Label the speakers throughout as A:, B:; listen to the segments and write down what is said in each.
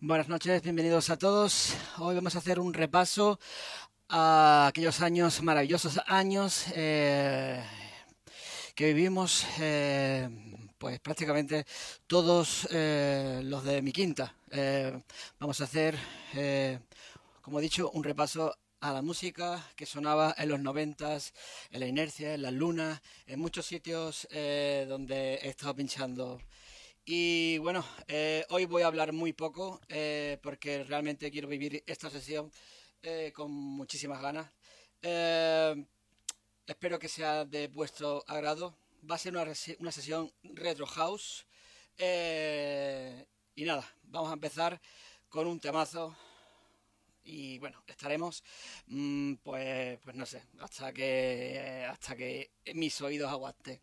A: Buenas noches, bienvenidos a todos. Hoy vamos a hacer un repaso a aquellos años, maravillosos años eh, que vivimos, eh, pues prácticamente todos eh, los de mi quinta. vamos a hacer, como he dicho, un repaso a la música que sonaba en los noventas, en la inercia, en las lunas, en muchos sitios donde he estado pinchando y bueno, eh, hoy voy a hablar muy poco eh, porque realmente quiero vivir esta sesión eh, con muchísimas ganas. espero que sea de vuestro agrado. Va a ser una, sesión retro house. y nada, vamos a empezar con un temazo. Y bueno, estaremos, mm, pues, pues no sé, hasta que, hasta que mis oídos aguanten.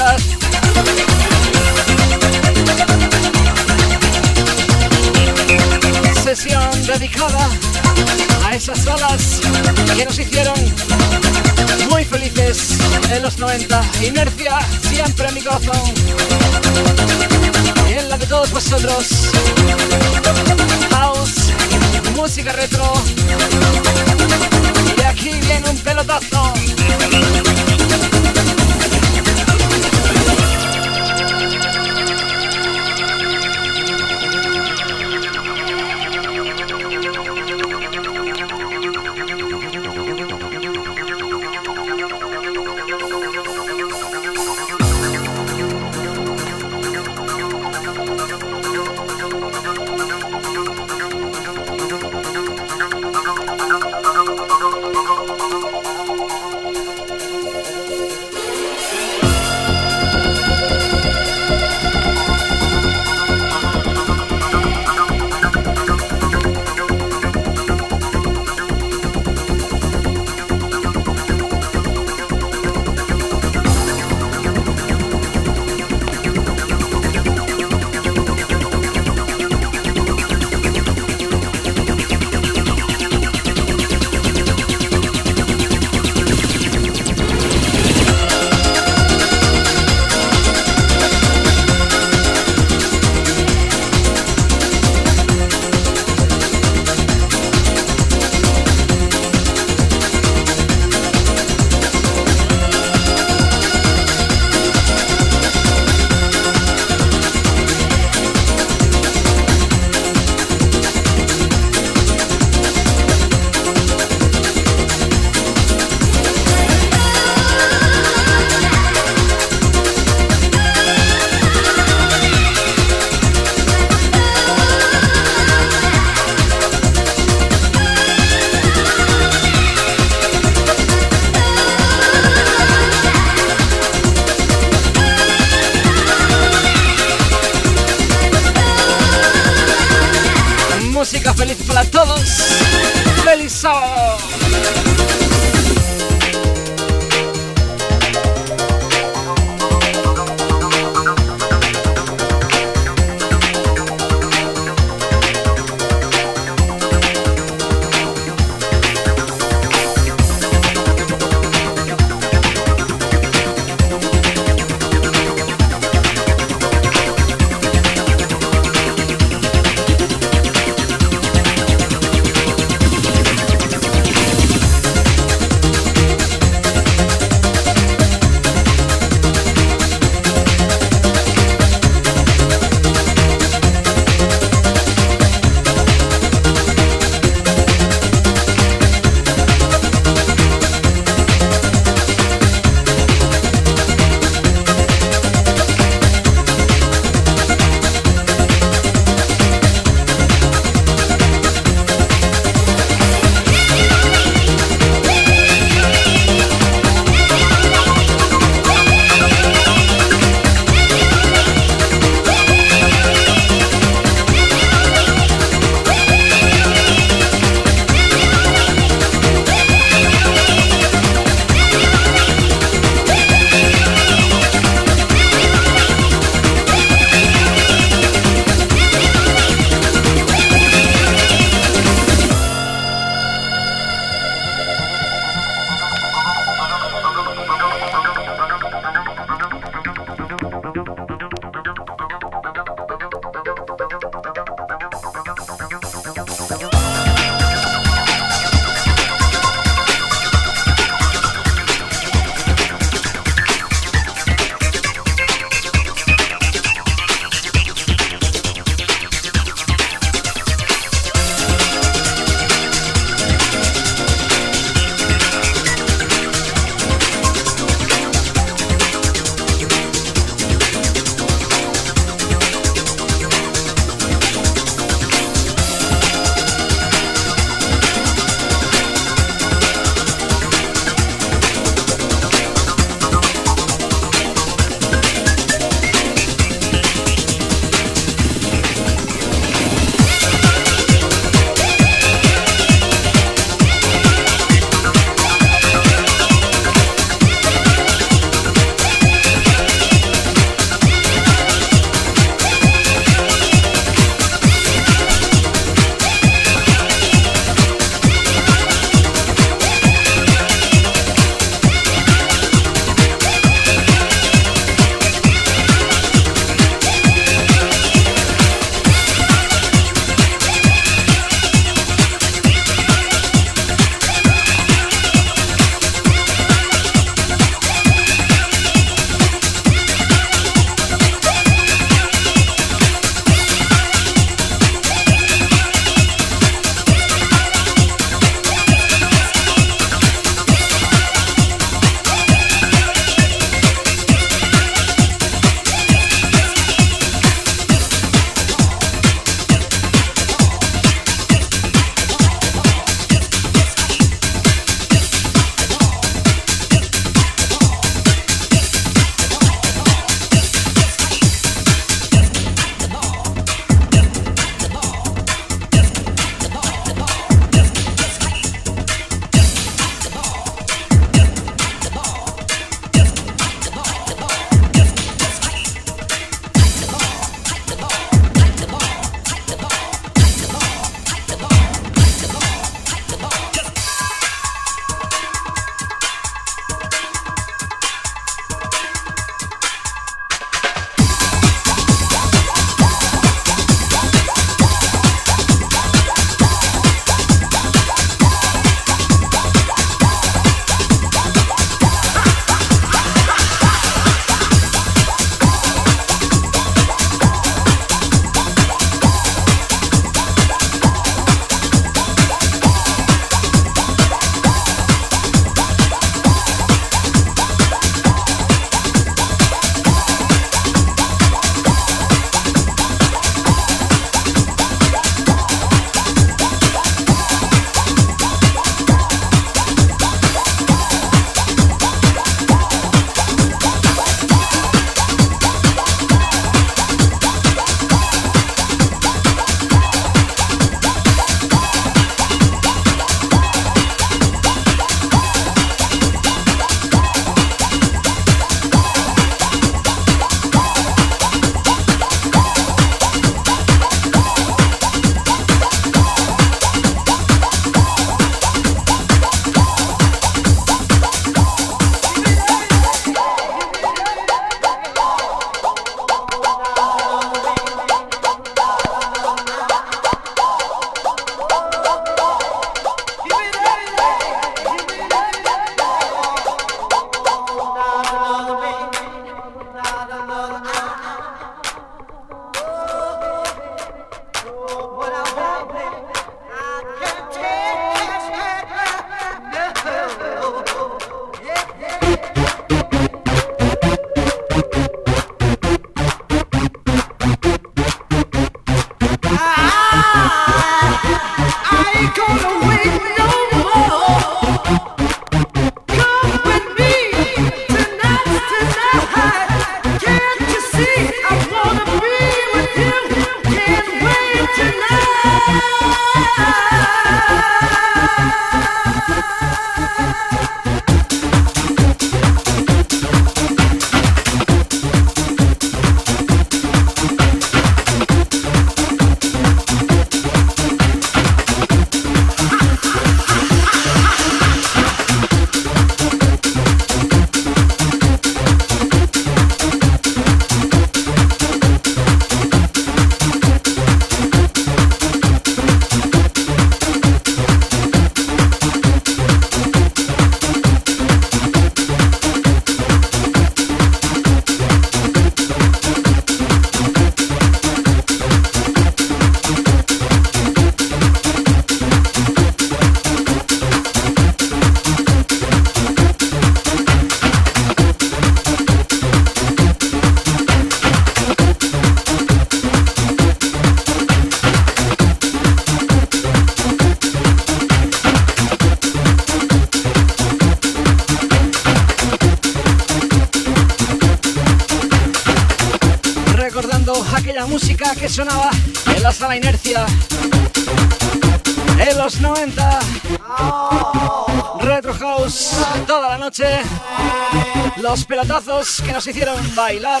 A: Nos hicieron bailar.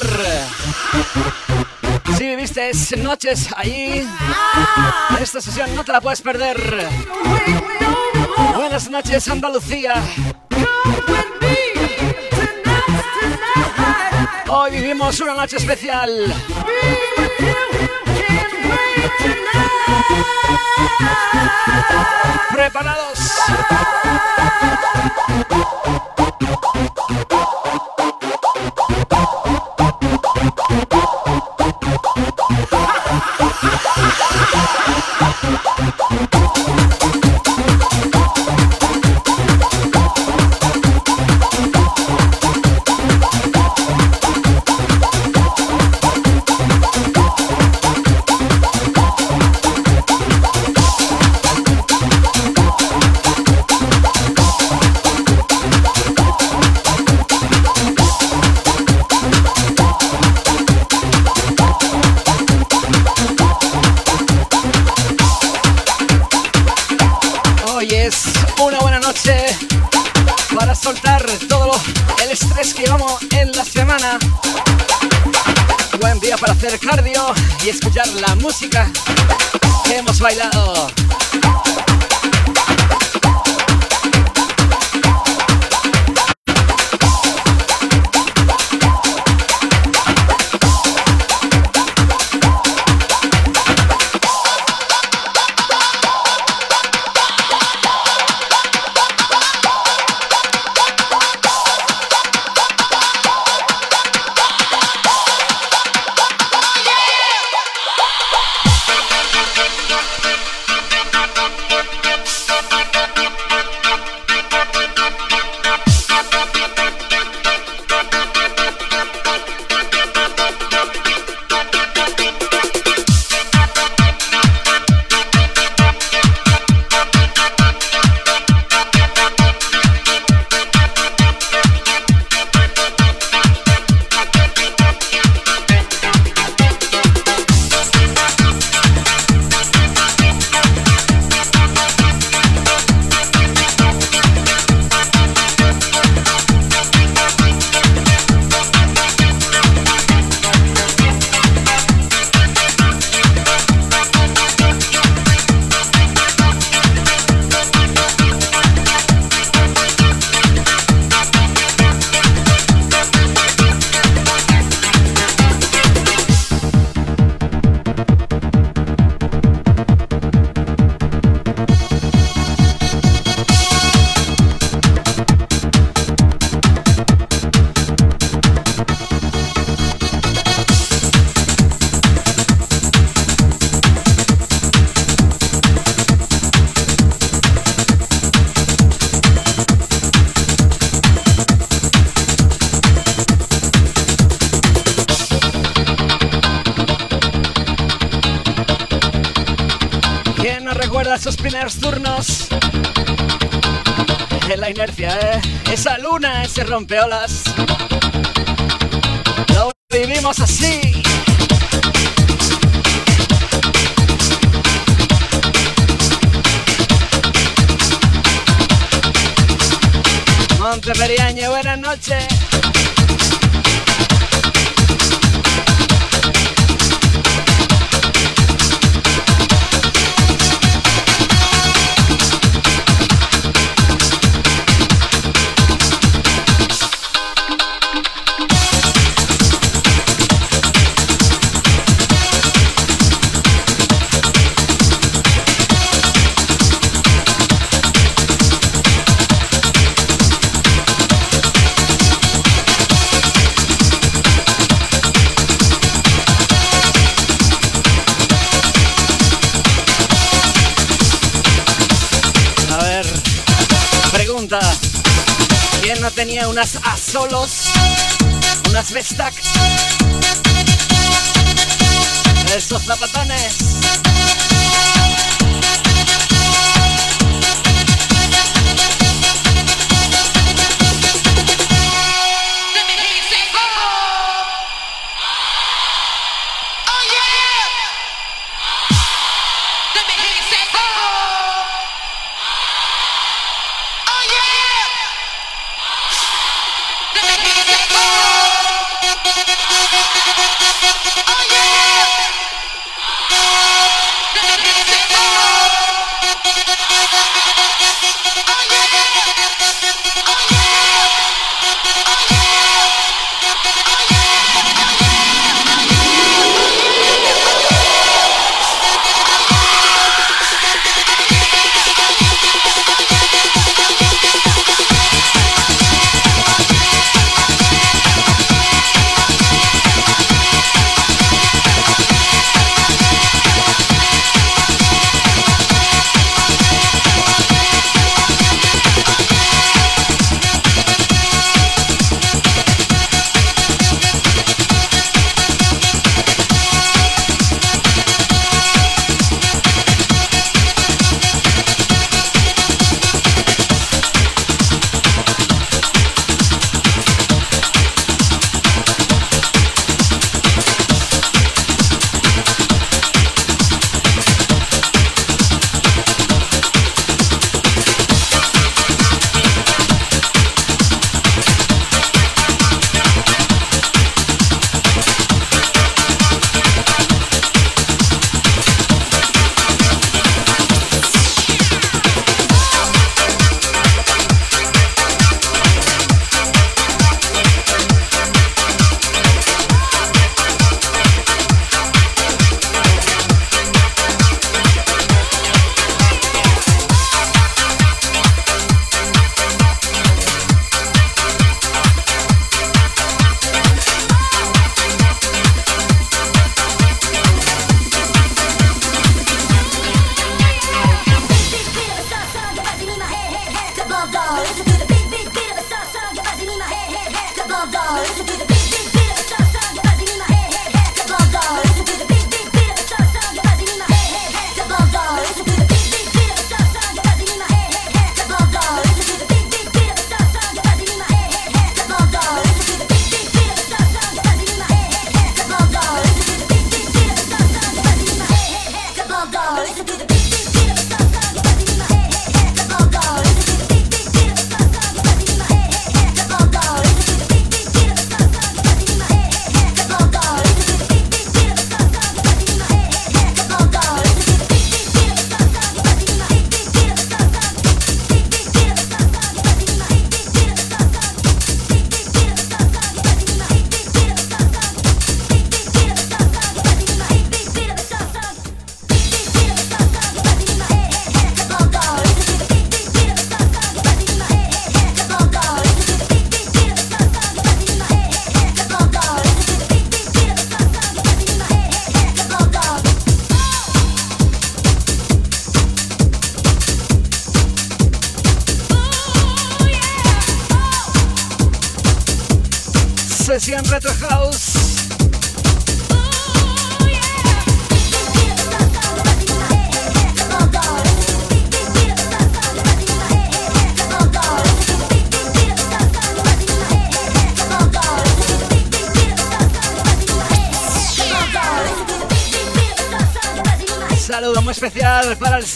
A: Si viviste noches allí, esta sesión no te la puedes perder. Buenas noches, Andalucía. Hoy vivimos una noche especial. ¿Preparados?
B: Ese rompeolas. Unas A solos, unas Vestac, esos zapatones.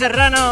B: Serrano.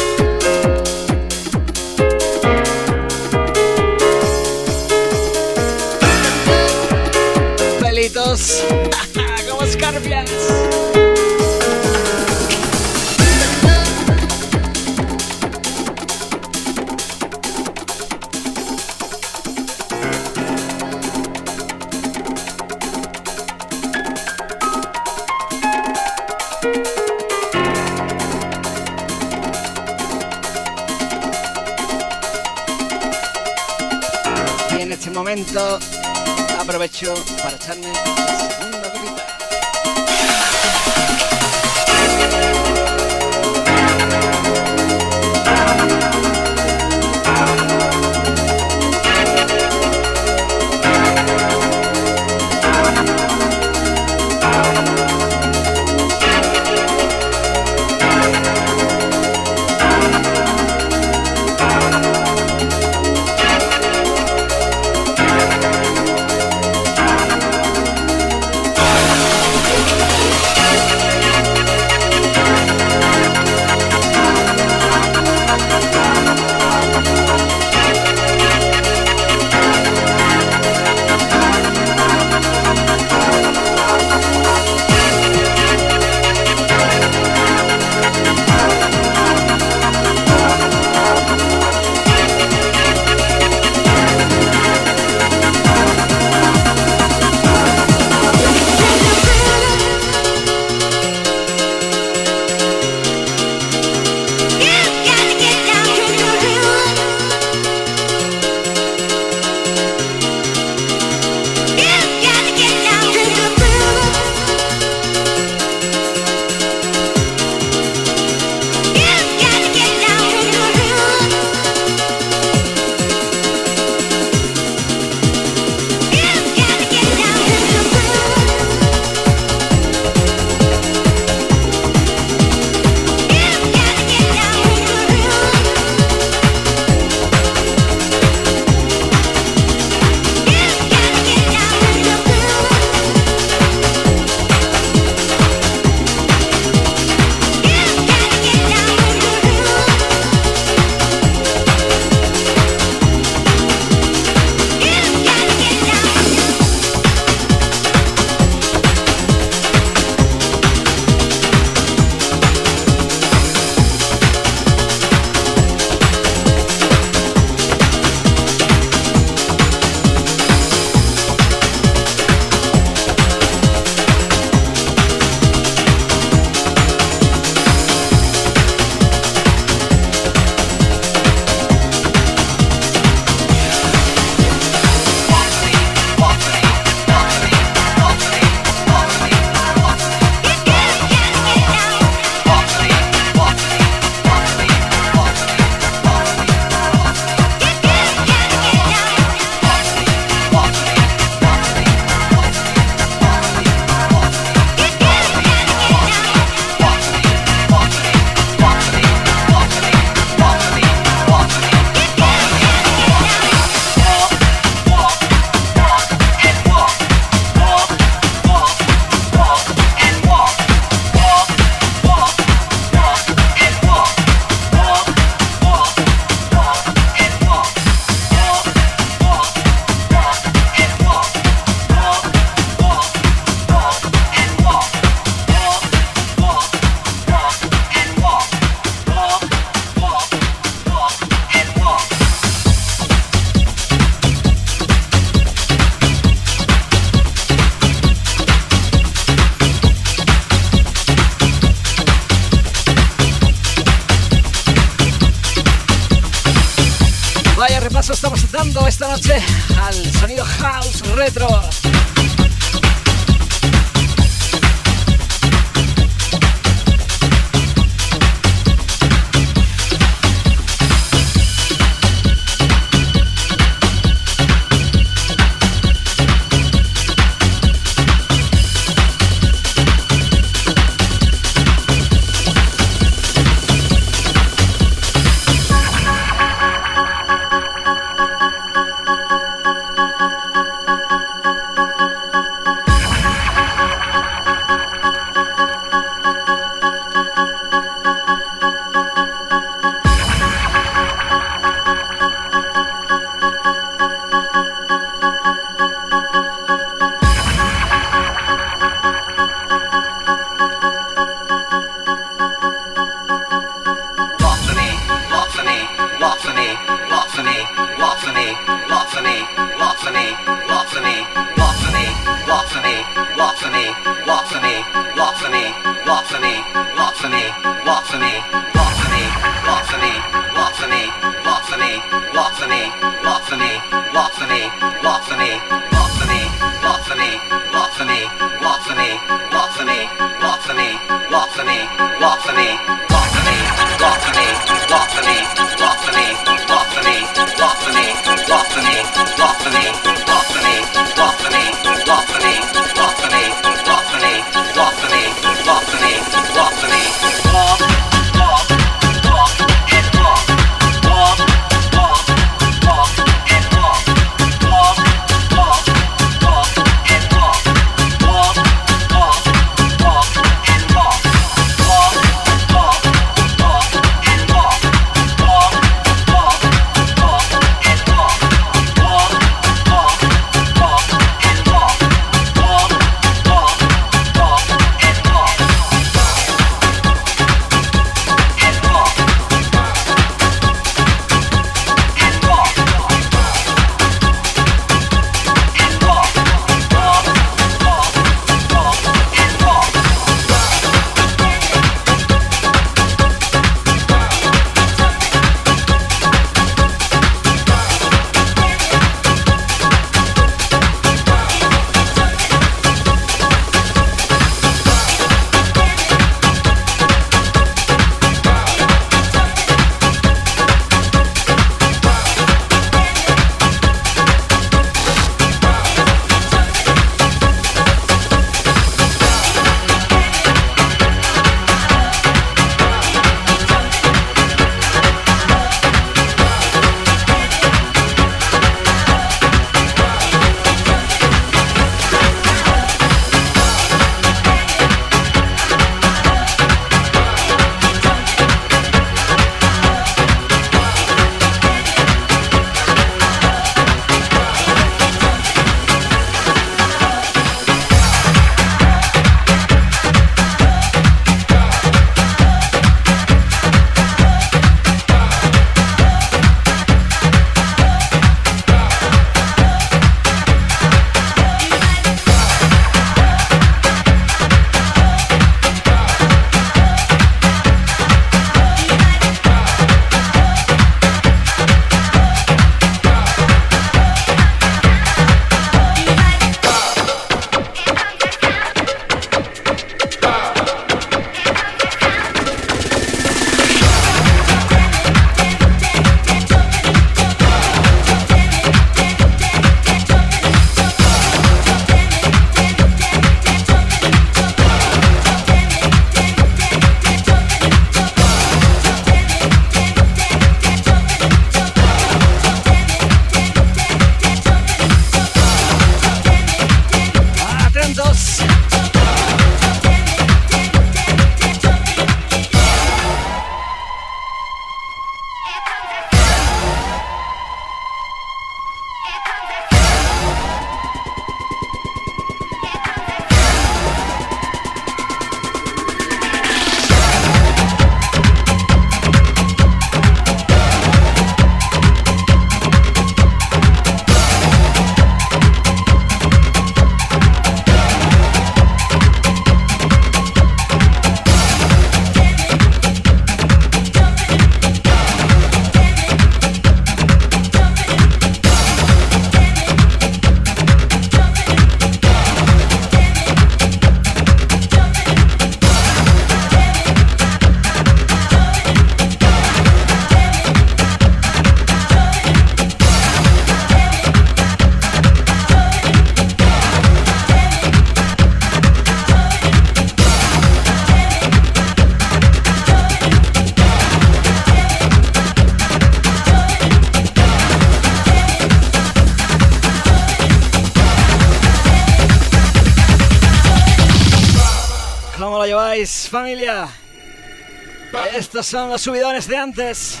A: Estos son los subidones de antes.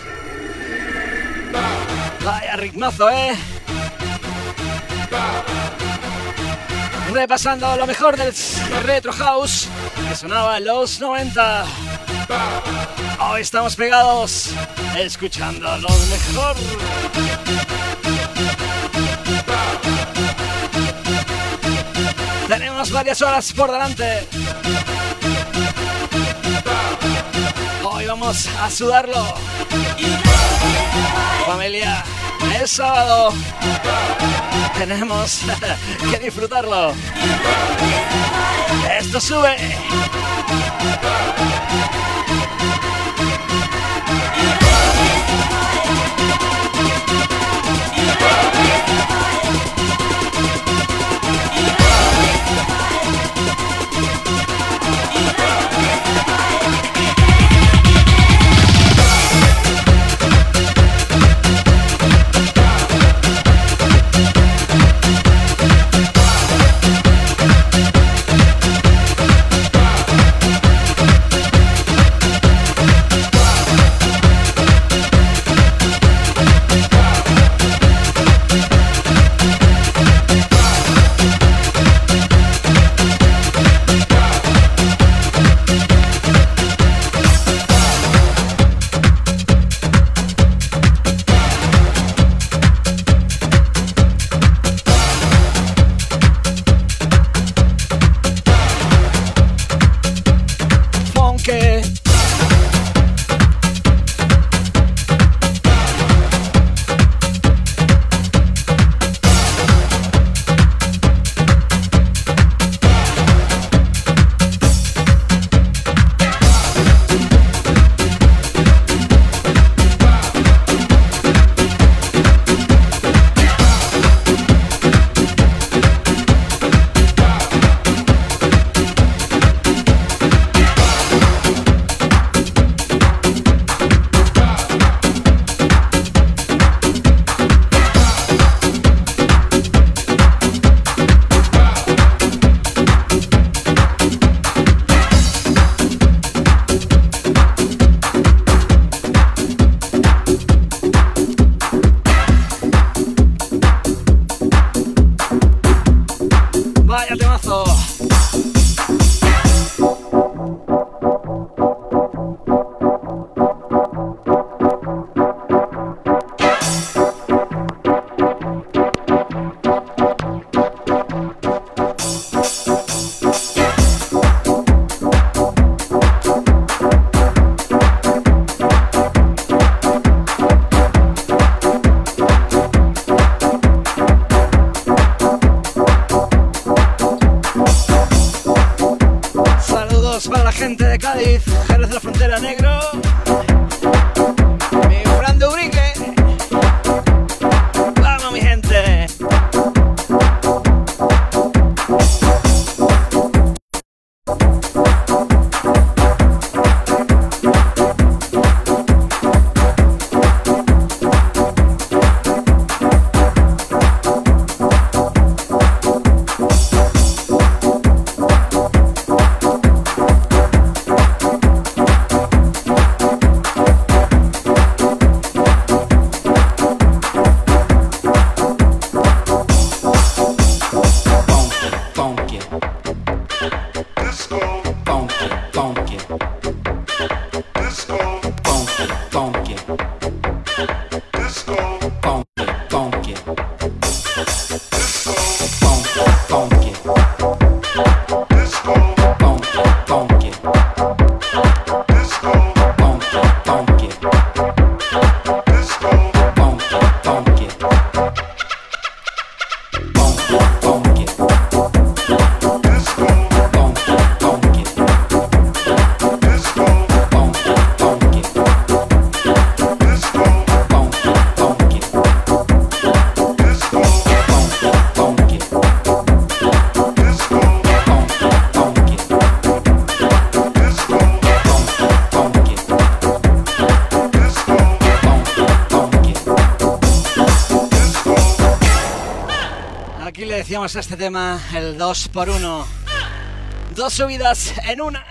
A: Vaya ritmazo, ¿eh? Repasando lo mejor del Retro House que sonaba en los 90. Hoy estamos pegados, escuchando lo mejor. Tenemos varias horas por delante. Vamos a sudarlo. Familia, es sábado. Tenemos que disfrutarlo. Esto sube. A este tema el 2 por 1 Dos subidas en una.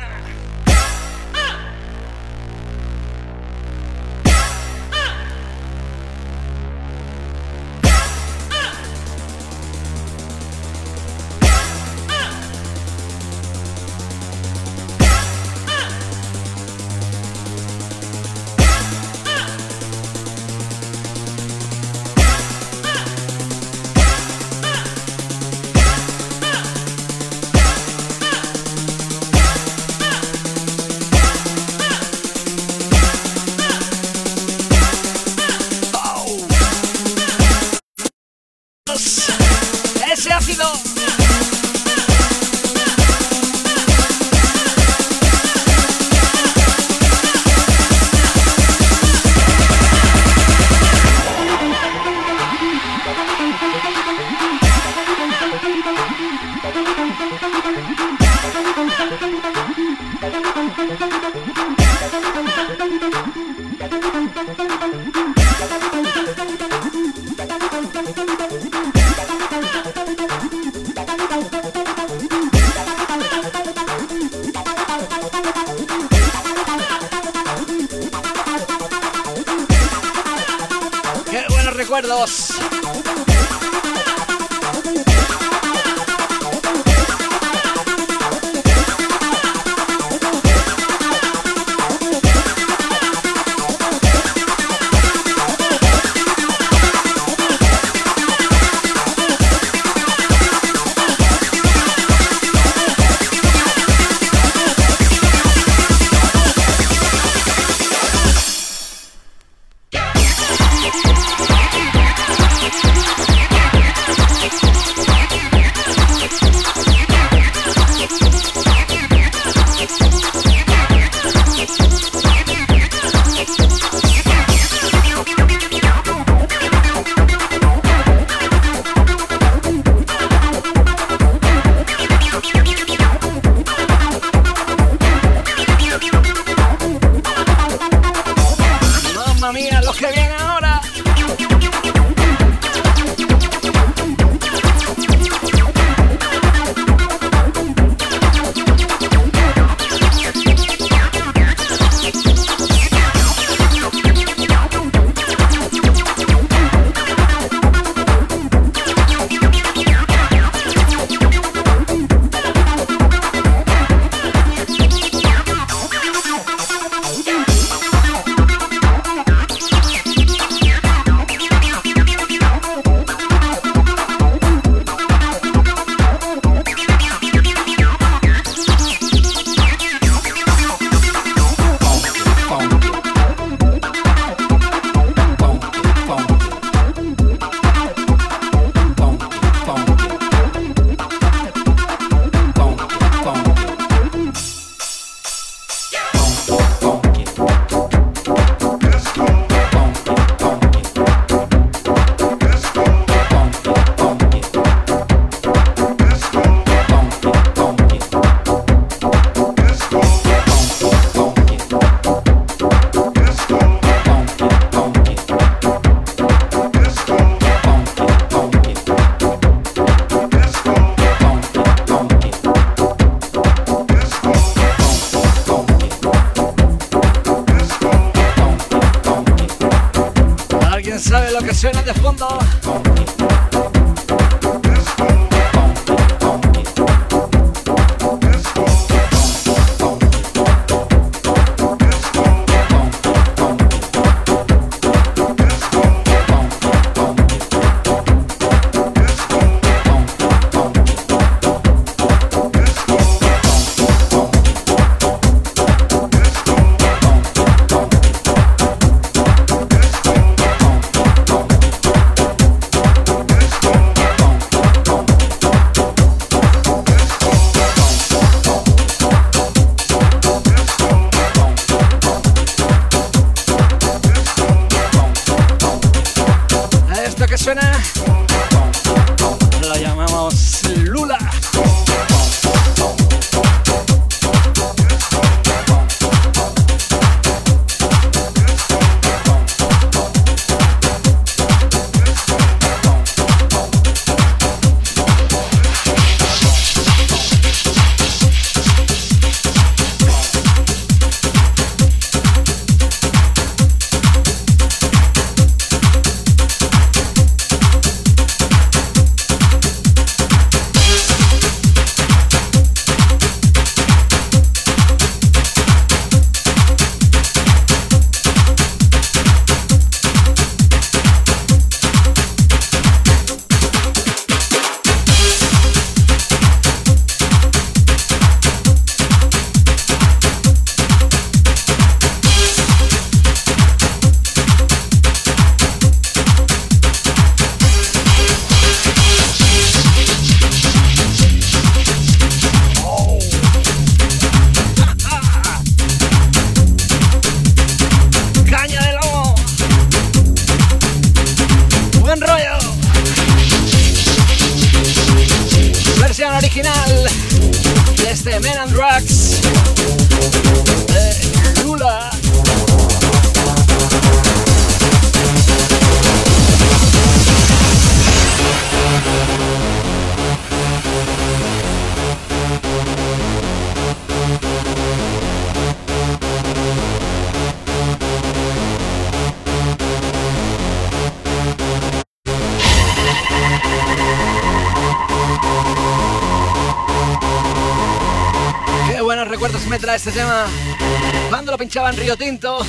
A: Río Tinto.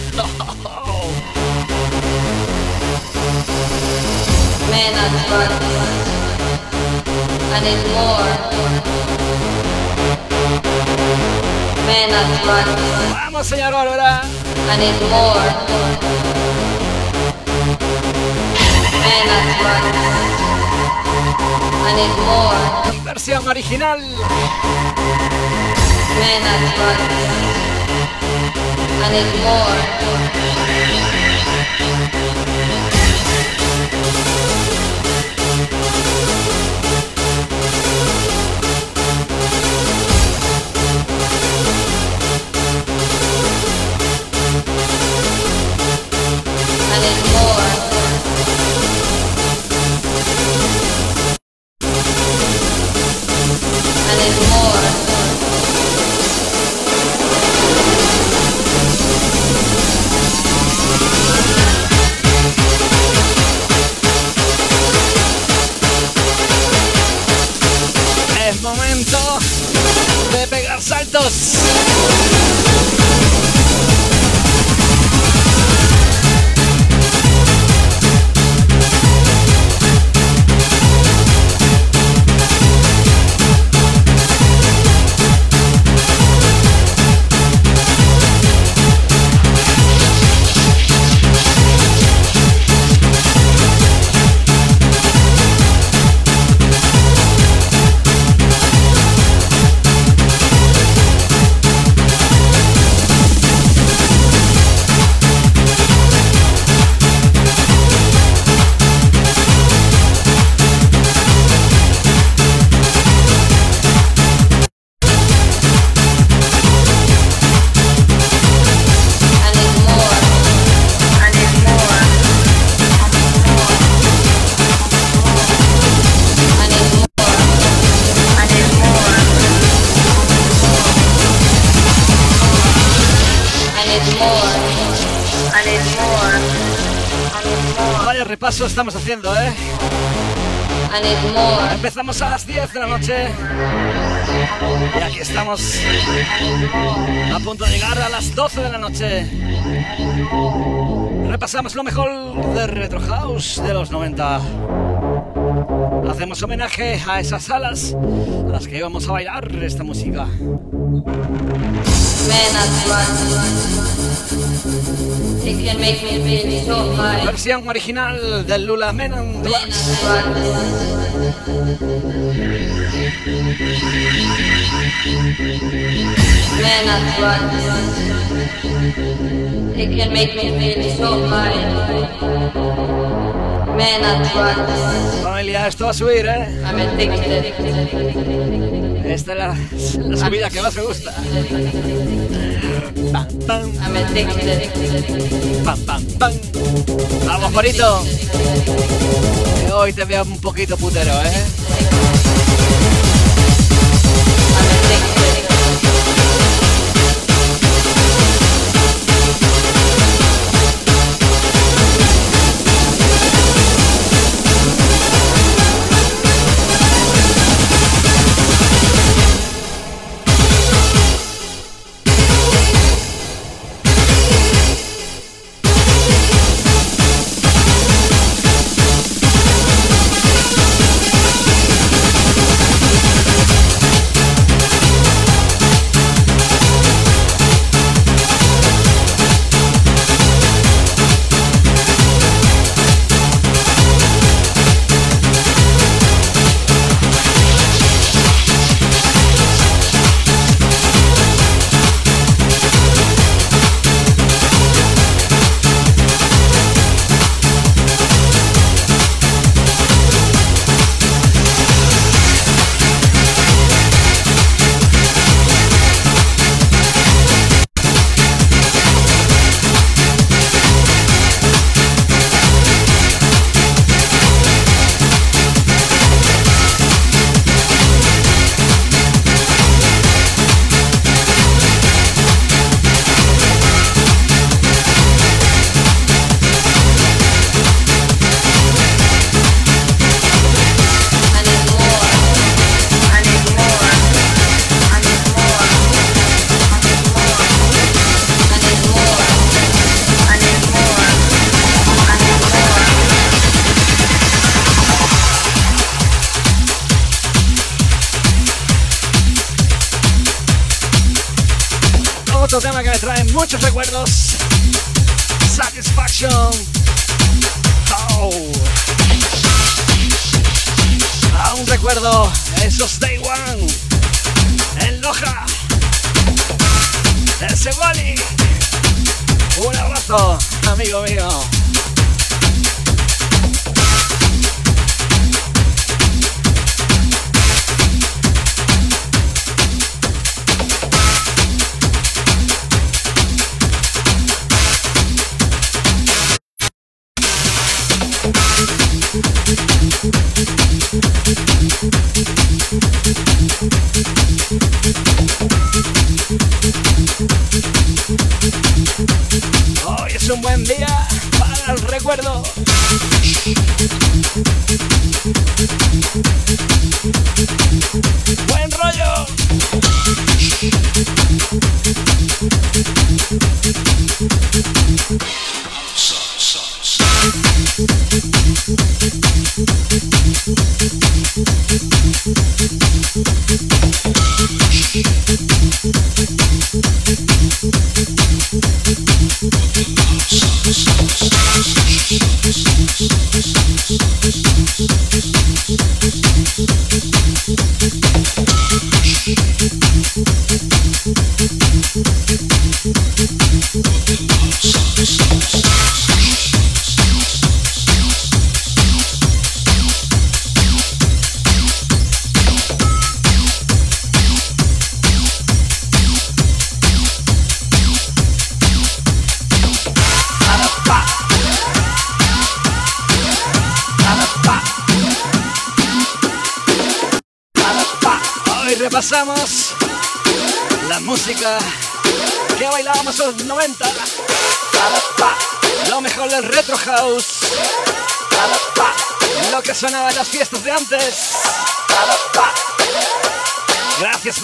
A: Empezamos a las 10 de la noche y aquí estamos a punto de llegar a las 12 de la noche. Repasamos lo mejor de Retro House de los 90. Hacemos homenaje a esas salas a las que íbamos a bailar esta música. Versión original del Lula Men and It can make me feel so high. Familia, esto va a subir, ¿eh? Esta es la, la subida que más me gusta. Pam, pam. Pam, pam, pam. Vamos, bonito. Hoy te veo un poquito putero, ¿eh?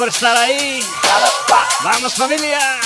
A: Por estar ahí. Vamos familia.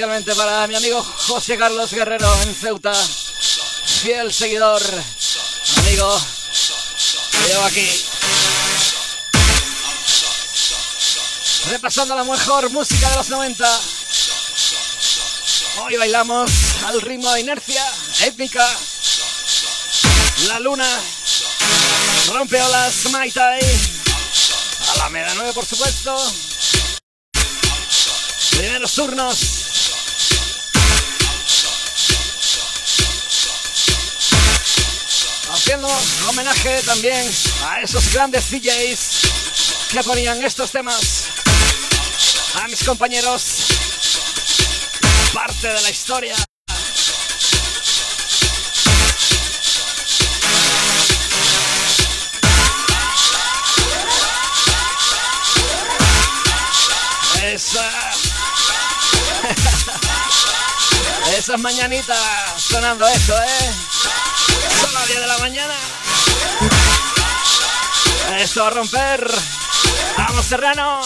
A: Especialmente para mi amigo José Carlos Guerrero en Ceuta, fiel seguidor, amigo, que llevo aquí. Repasando la mejor música de los 90. Hoy bailamos al ritmo de inercia, épica. La luna rompe olas Mai Tai. A la Meda 9, por supuesto. Primeros turnos. Homenaje también a esos grandes DJs que ponían estos temas. A mis compañeros. Parte de la historia. Esa. Esas mañanitas sonando esto, ¿eh? Las 10 de la mañana. Esto a romper. Vamos, Serrano.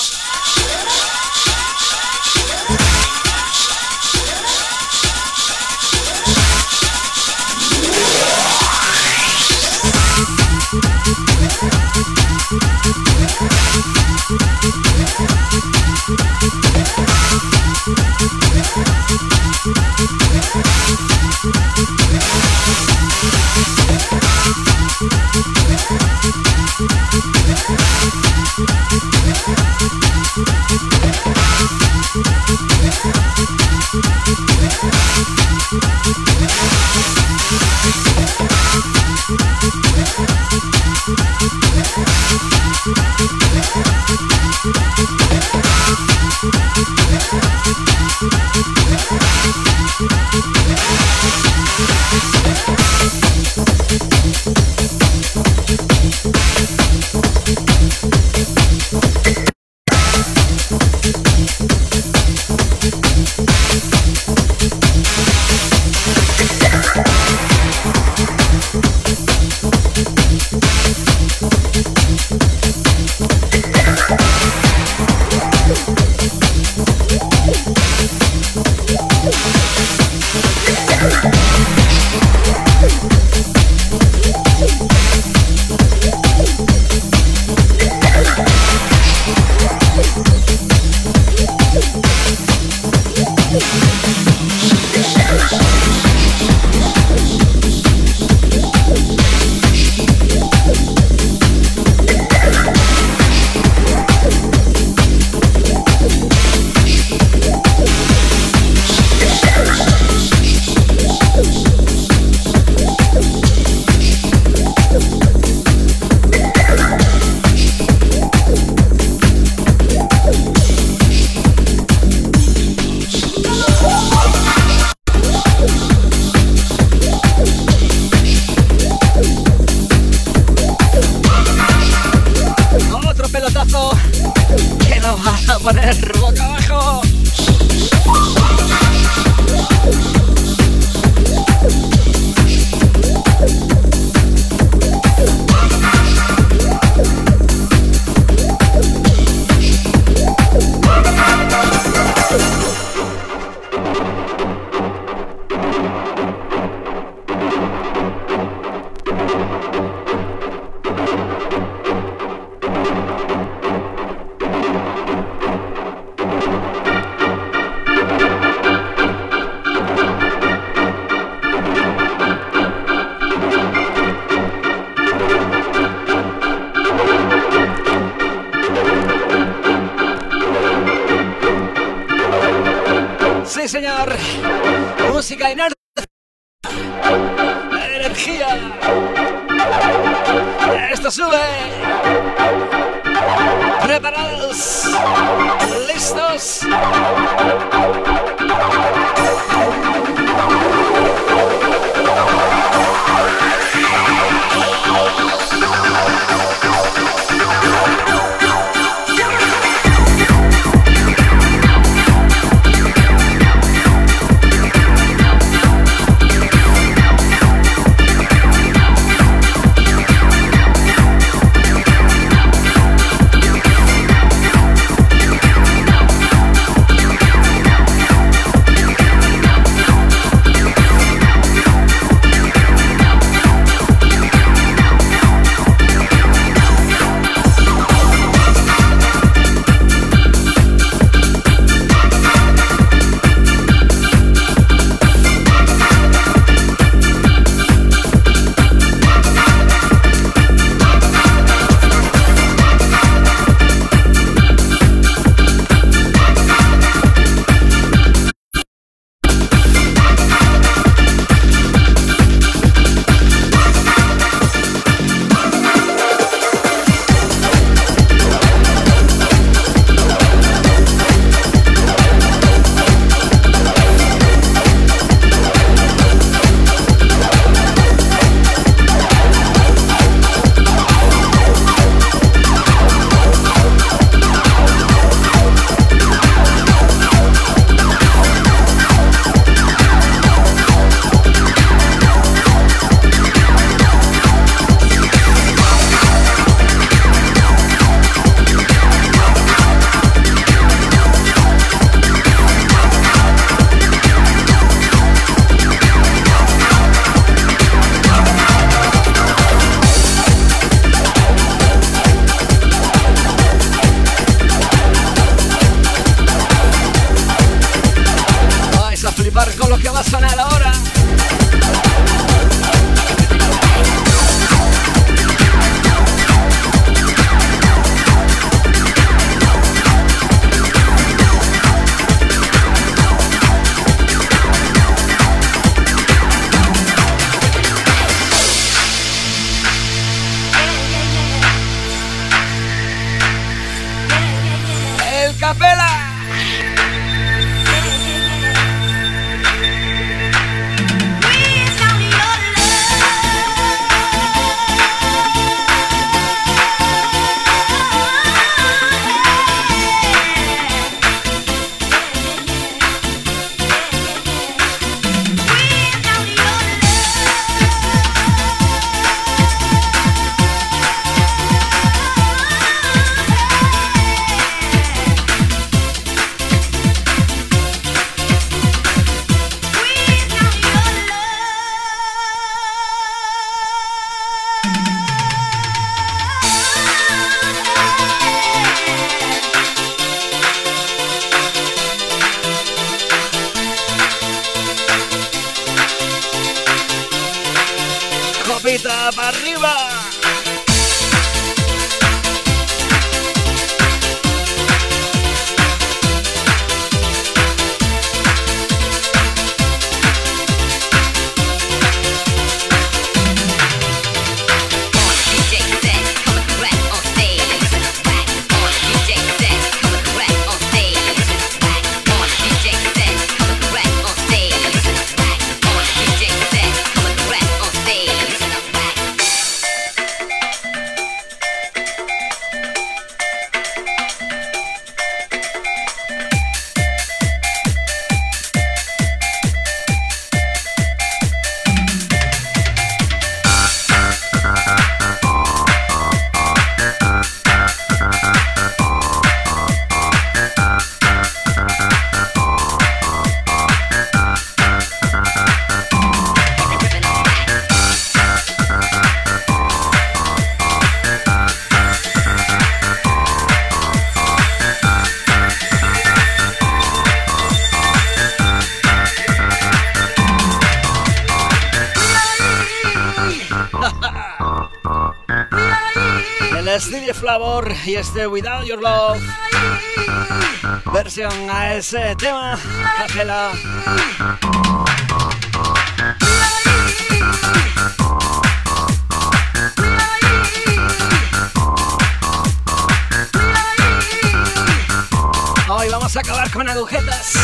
A: Y este Without Your Love. Versión a ese tema, capela. Hoy vamos a acabar con agujetas.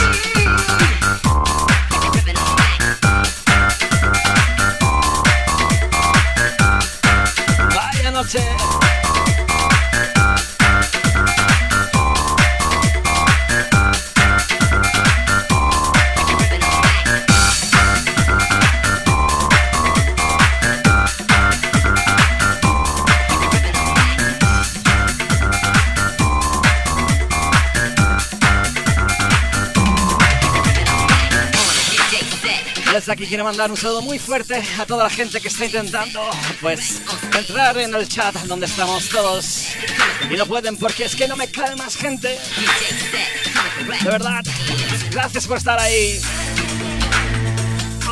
A: Vaya noche. Aquí quiero mandar un saludo muy fuerte a toda la gente que está intentando, pues, entrar en el chat donde estamos todos. Y no pueden porque es que no me cae más gente. De verdad, gracias por estar ahí.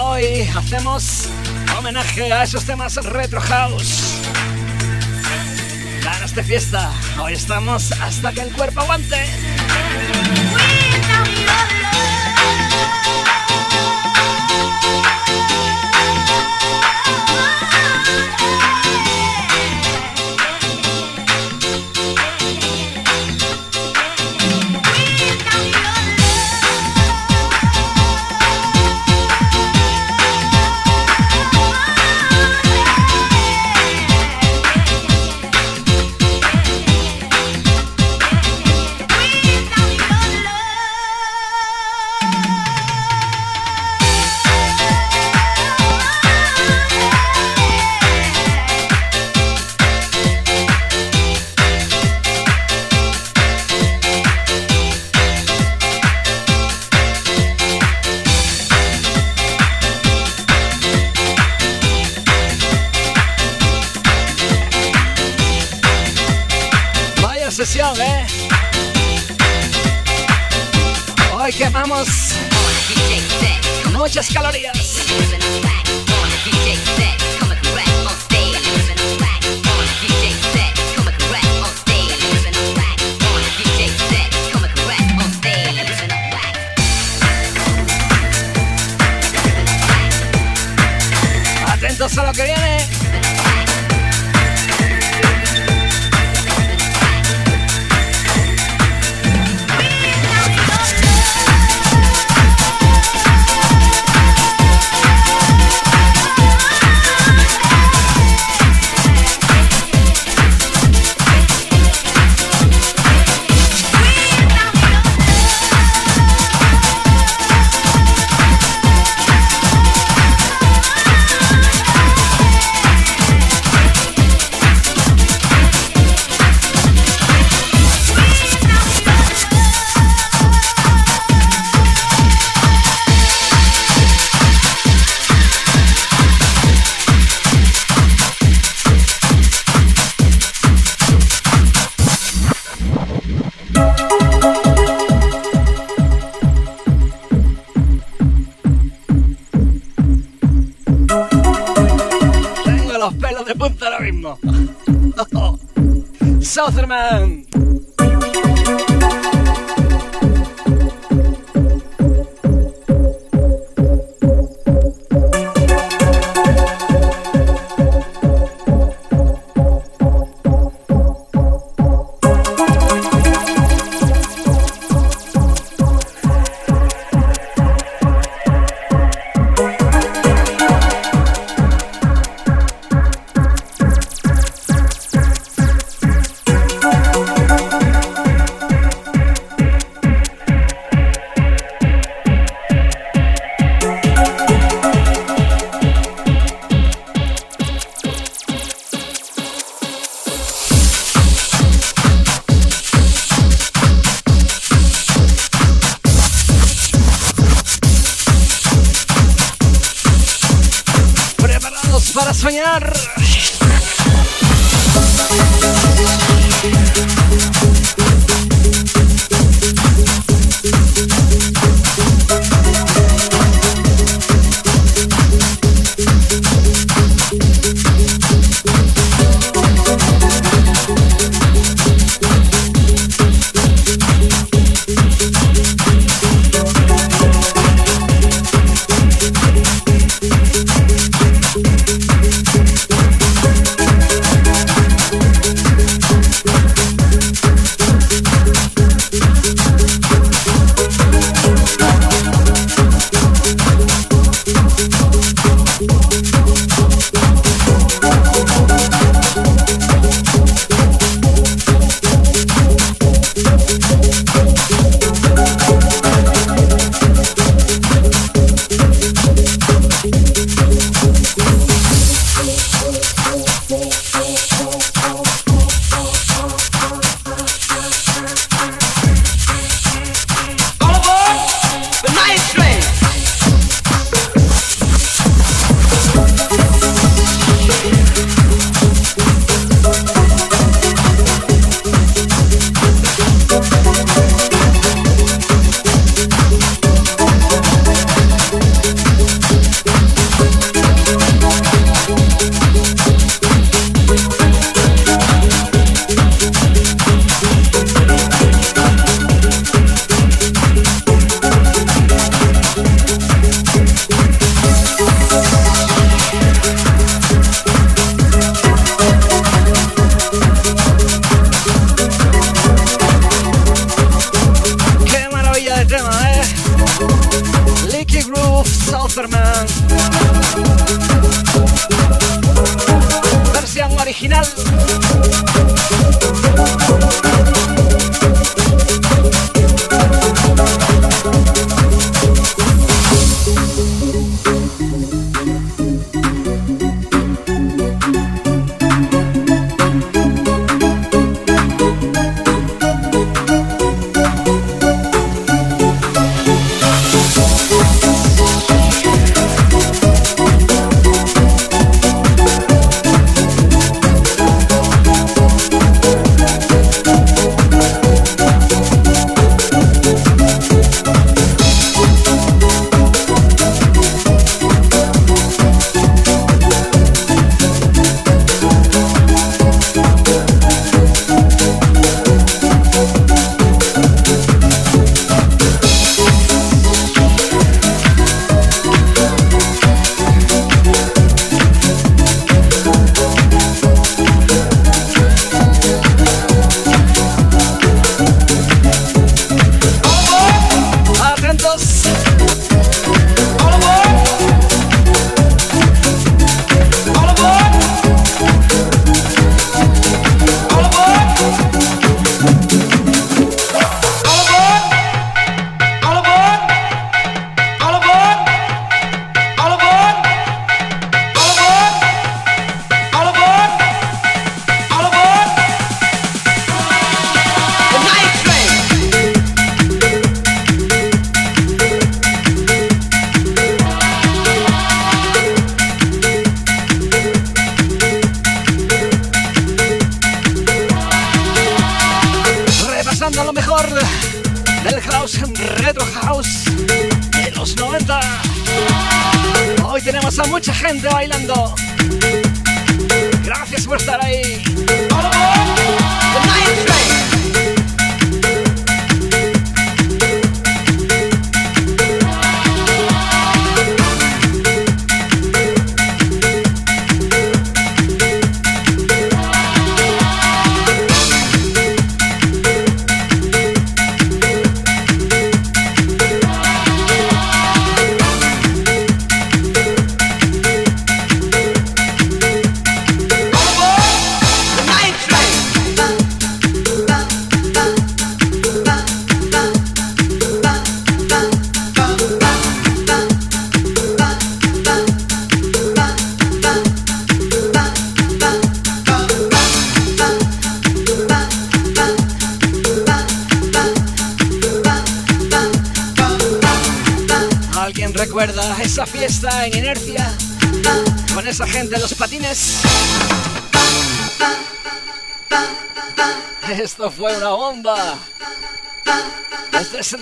A: Hoy hacemos homenaje a esos temas retro house. Ganas de fiesta. Hoy estamos hasta que el cuerpo aguante.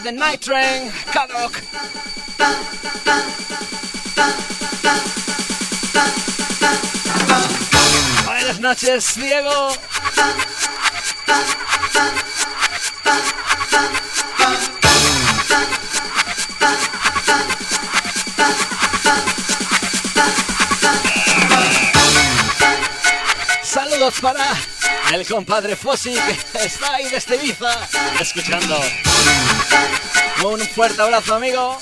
A: The Night Train, Kadok. Buenas noches, Diego. Compadre Fossi que está ahí desde Ibiza escuchando. Un fuerte abrazo, amigo.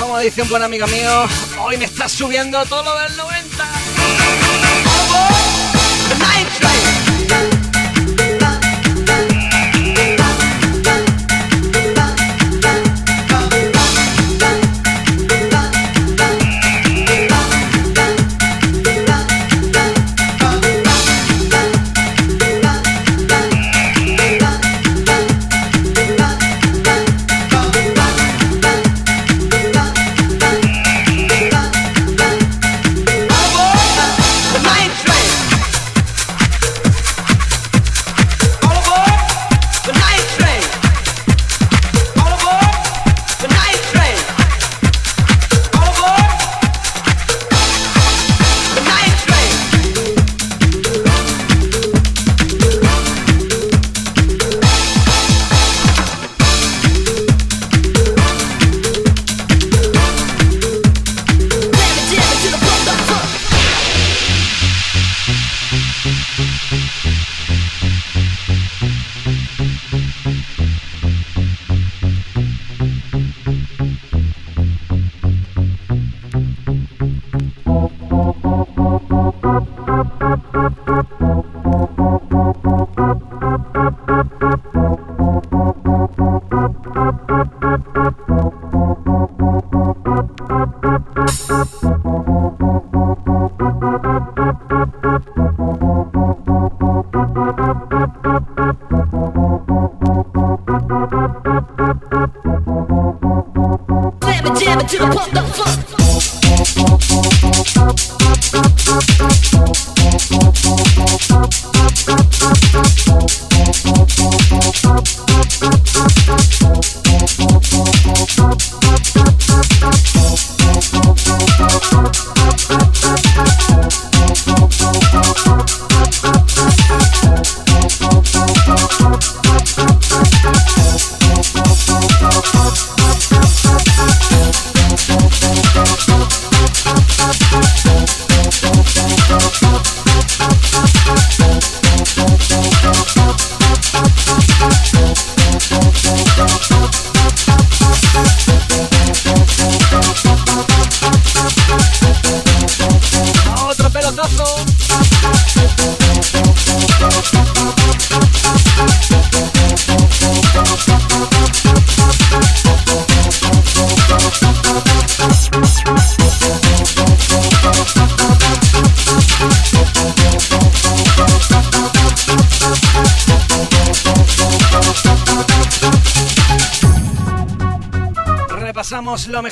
A: Como dice un buen amigo mío, hoy me está subiendo todo lo del 90.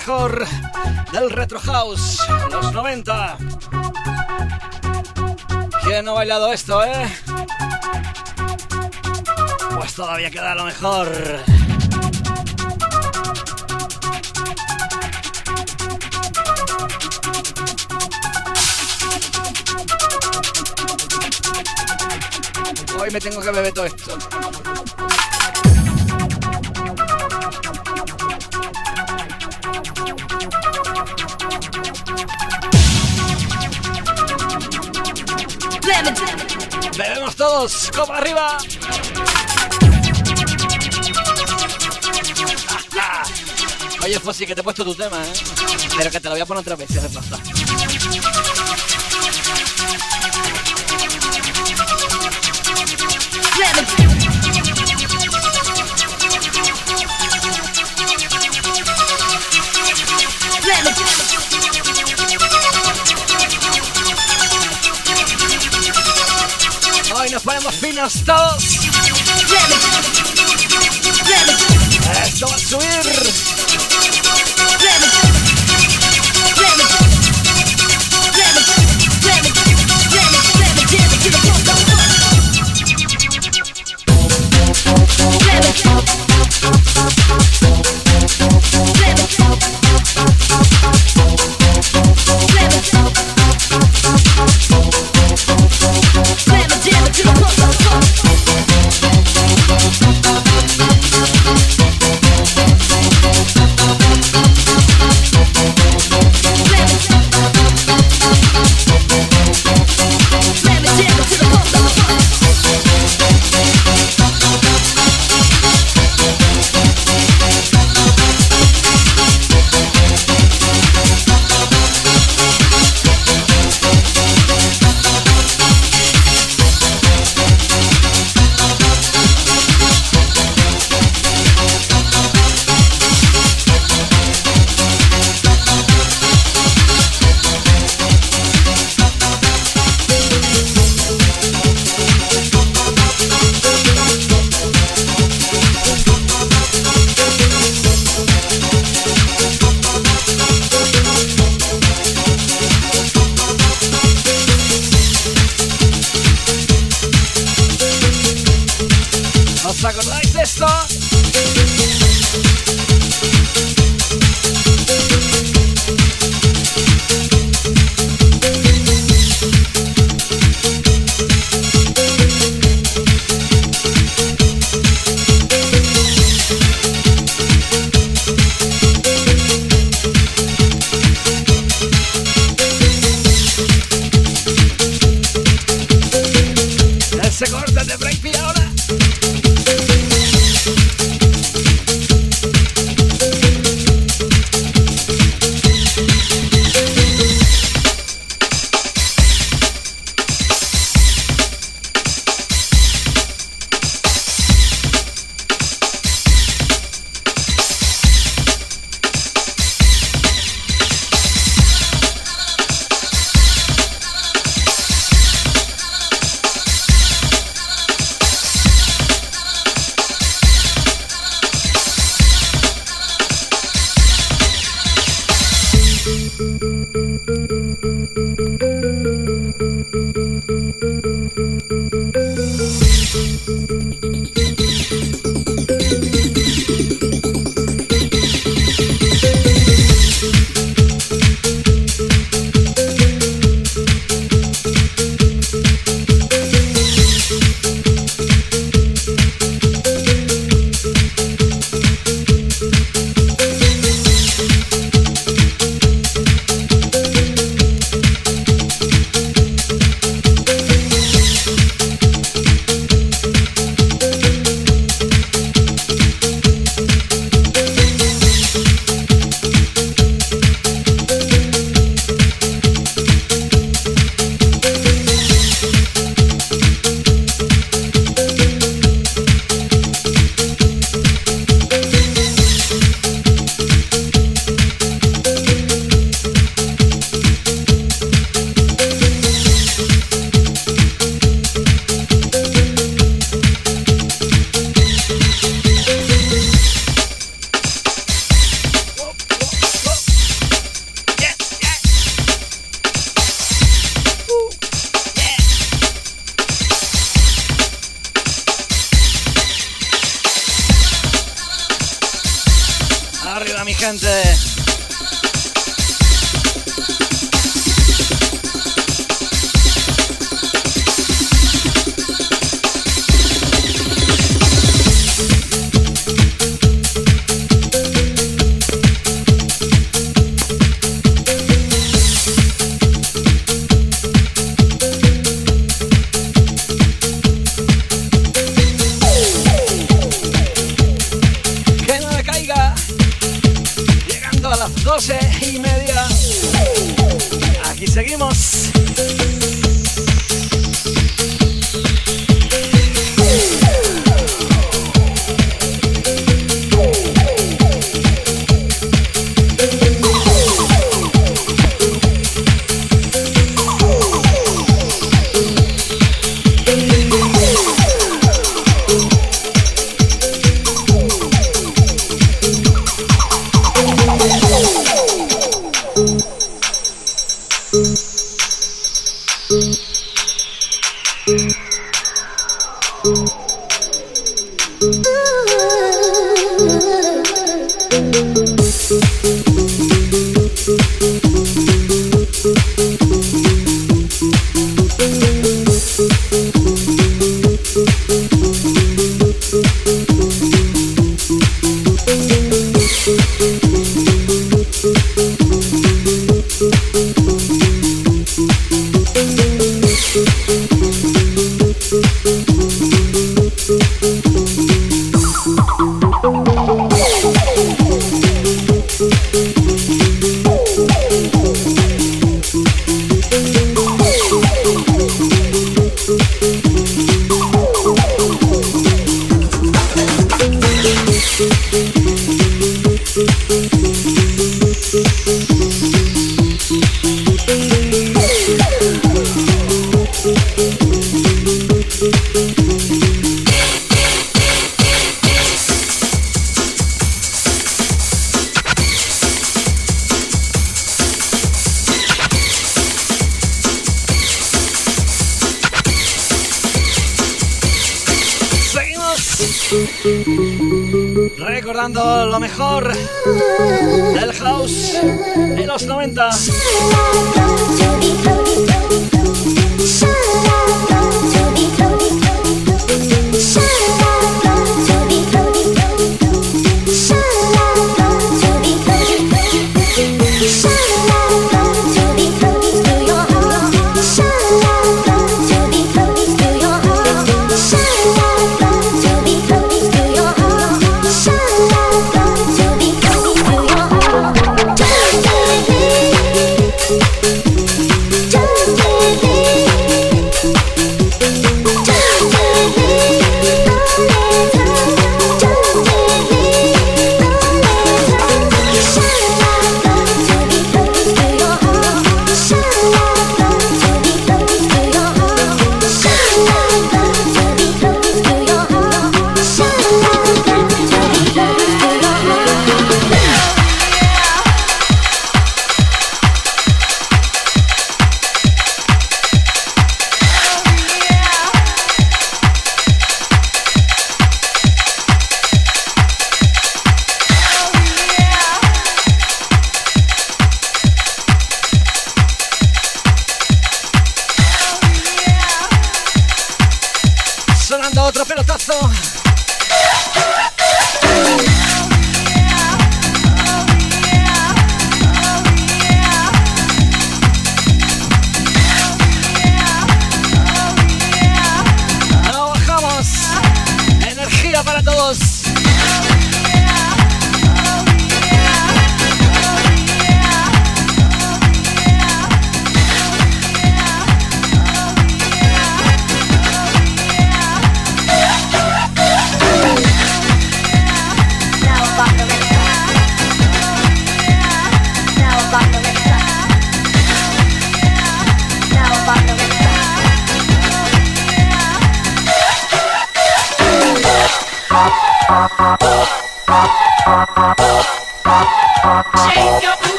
A: Mejor del Retro House, los 90. ¿Quién no ha bailado esto, eh? Pues todavía queda lo mejor. Hoy me tengo que beber todo esto. Todos, como arriba. Oye, Fossi, que te he puesto tu tema, ¿eh? Pero que te lo voy a poner otra vez si hace falta. Finos todos. Esto va a subir.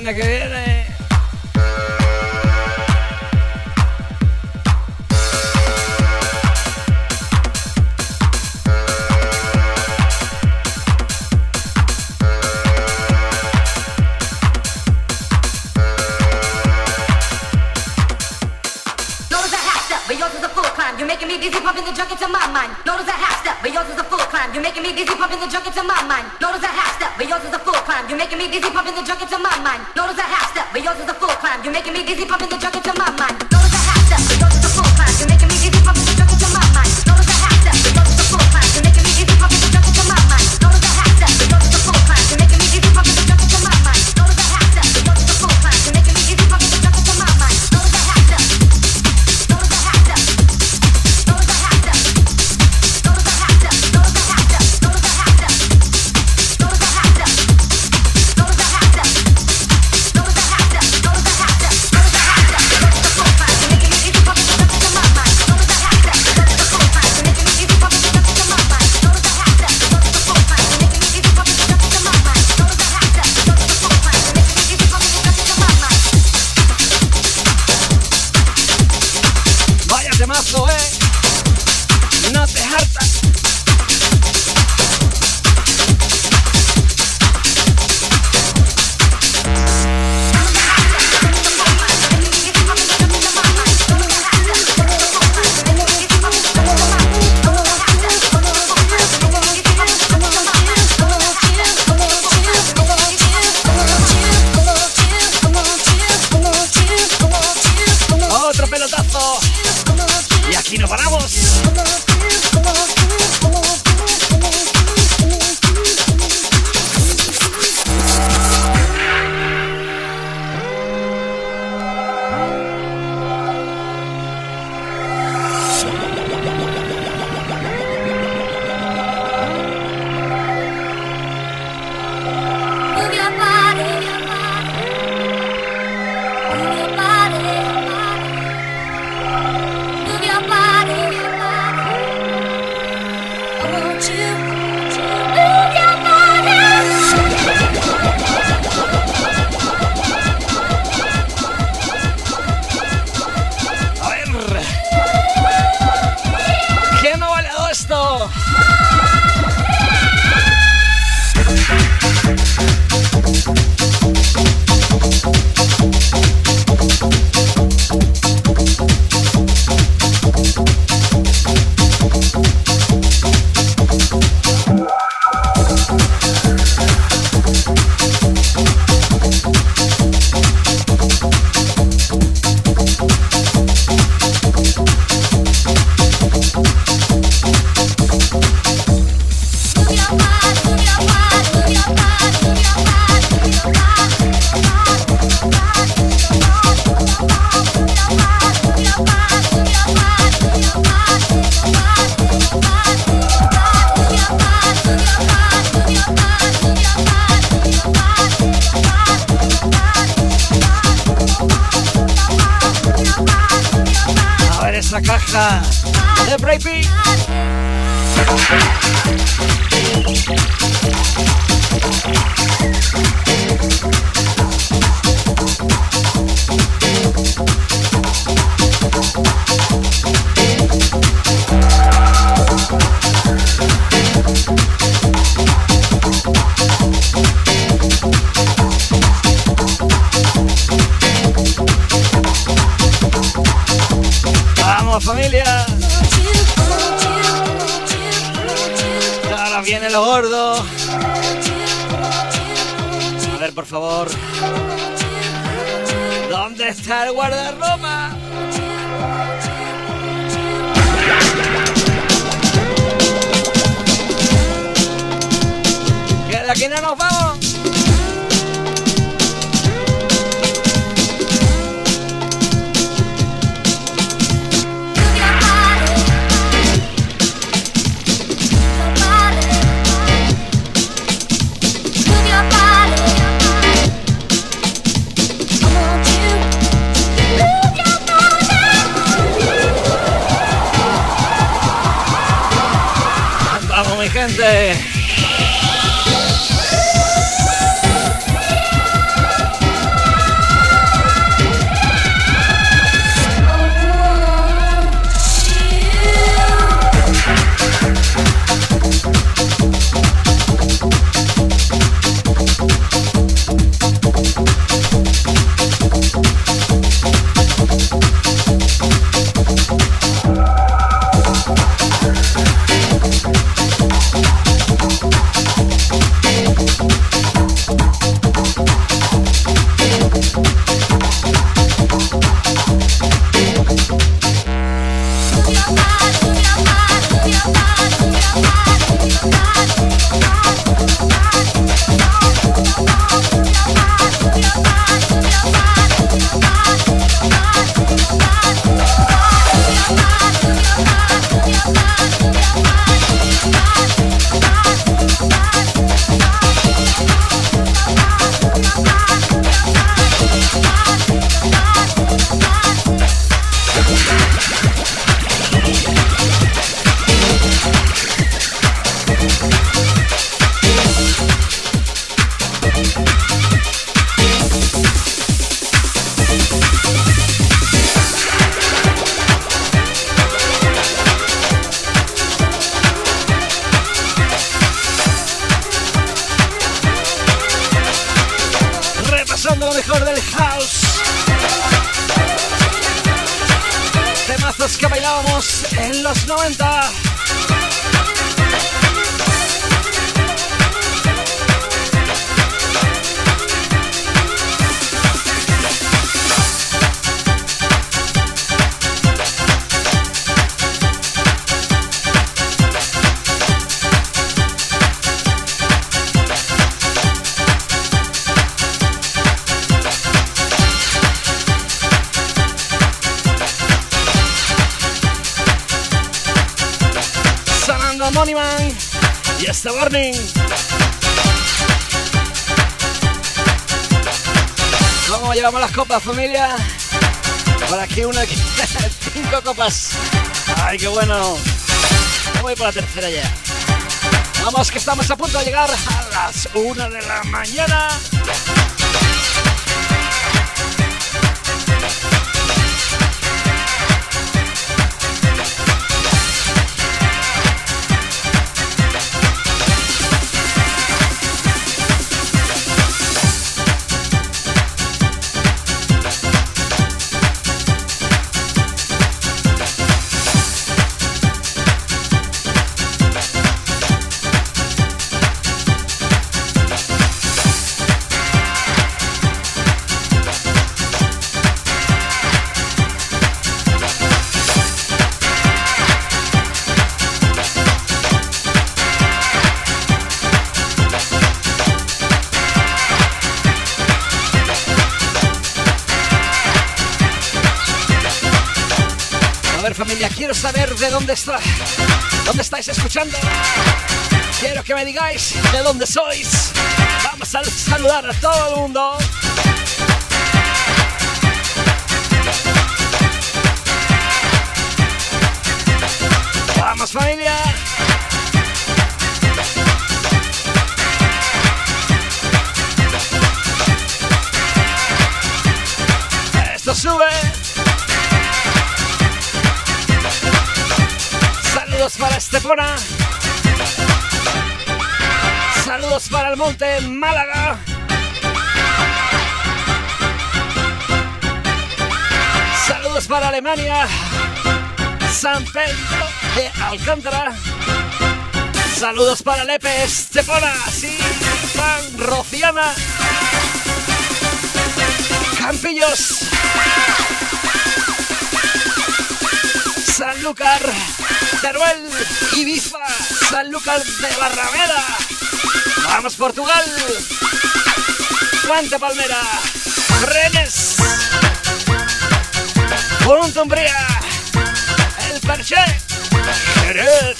A: semana que viene. Eh. You're making me dizzy, pumping familia. Por aquí una, cinco copas. Ay, qué bueno. Voy por la tercera ya. Vamos, que estamos a punto de llegar a las una de la mañana. dónde está, dónde estáis escuchando. Quiero que me digáis de dónde sois. Vamos a saludar a todo el mundo. Vamos familia. Estepona. Saludos para el monte Málaga. Saludos para Alemania. San Pedro de Alcántara. Saludos para Lepe, Estepona, sí, San Rociana. Campillos. Sanlúcar, Teruel, Ibiza, Sanlúcar de Barrameda. Vamos Portugal. Fuente Palmera, Rennes. Punto Umbría, El Perche, Jerez.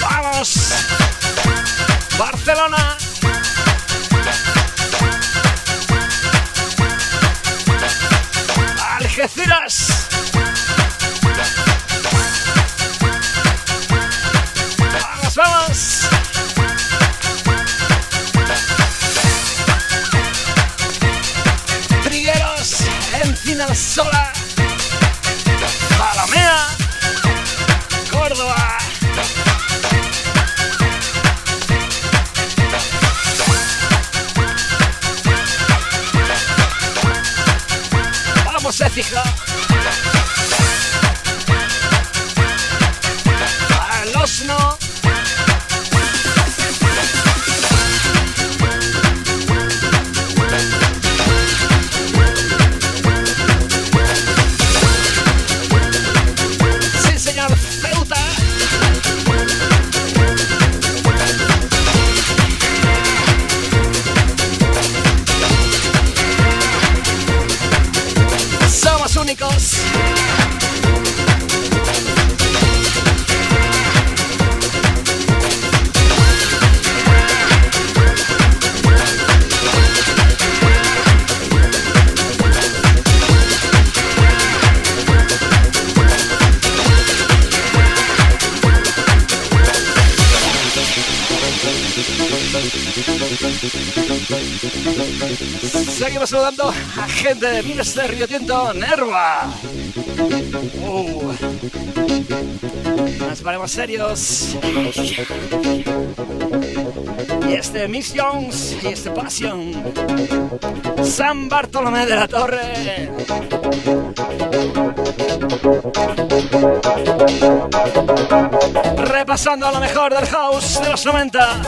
A: Vamos. Barcelona. Gente de Río Tinto, Nerva. Uh. Nos ponemos serios. Y este Miss Jones y este Passion. San Bartolomé de la Torre. Repasando lo mejor del house de los 90.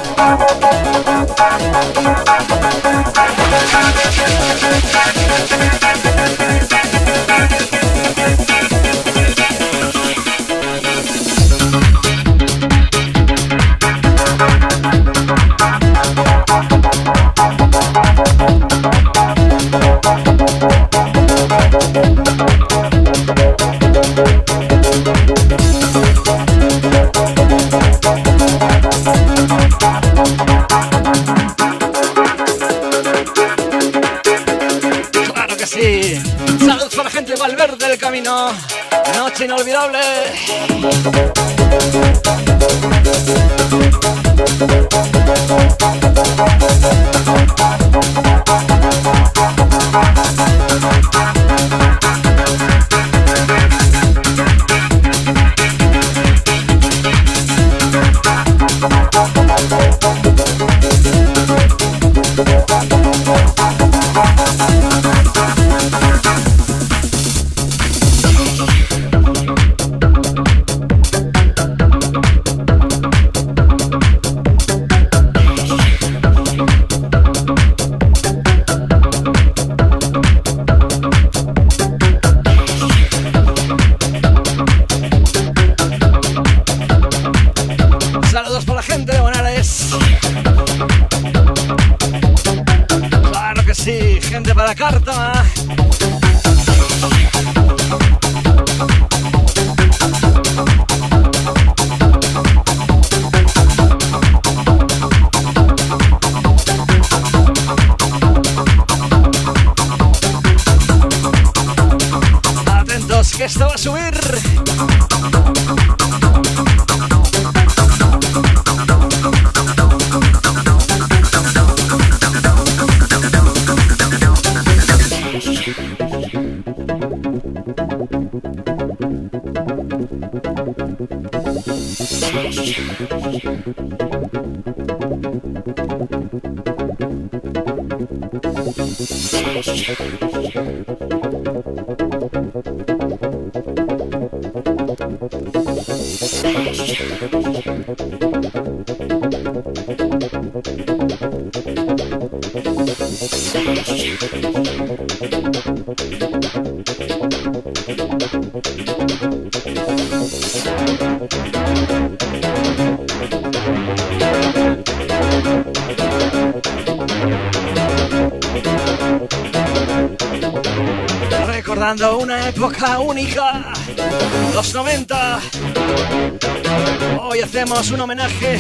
A: Hoy hacemos un homenaje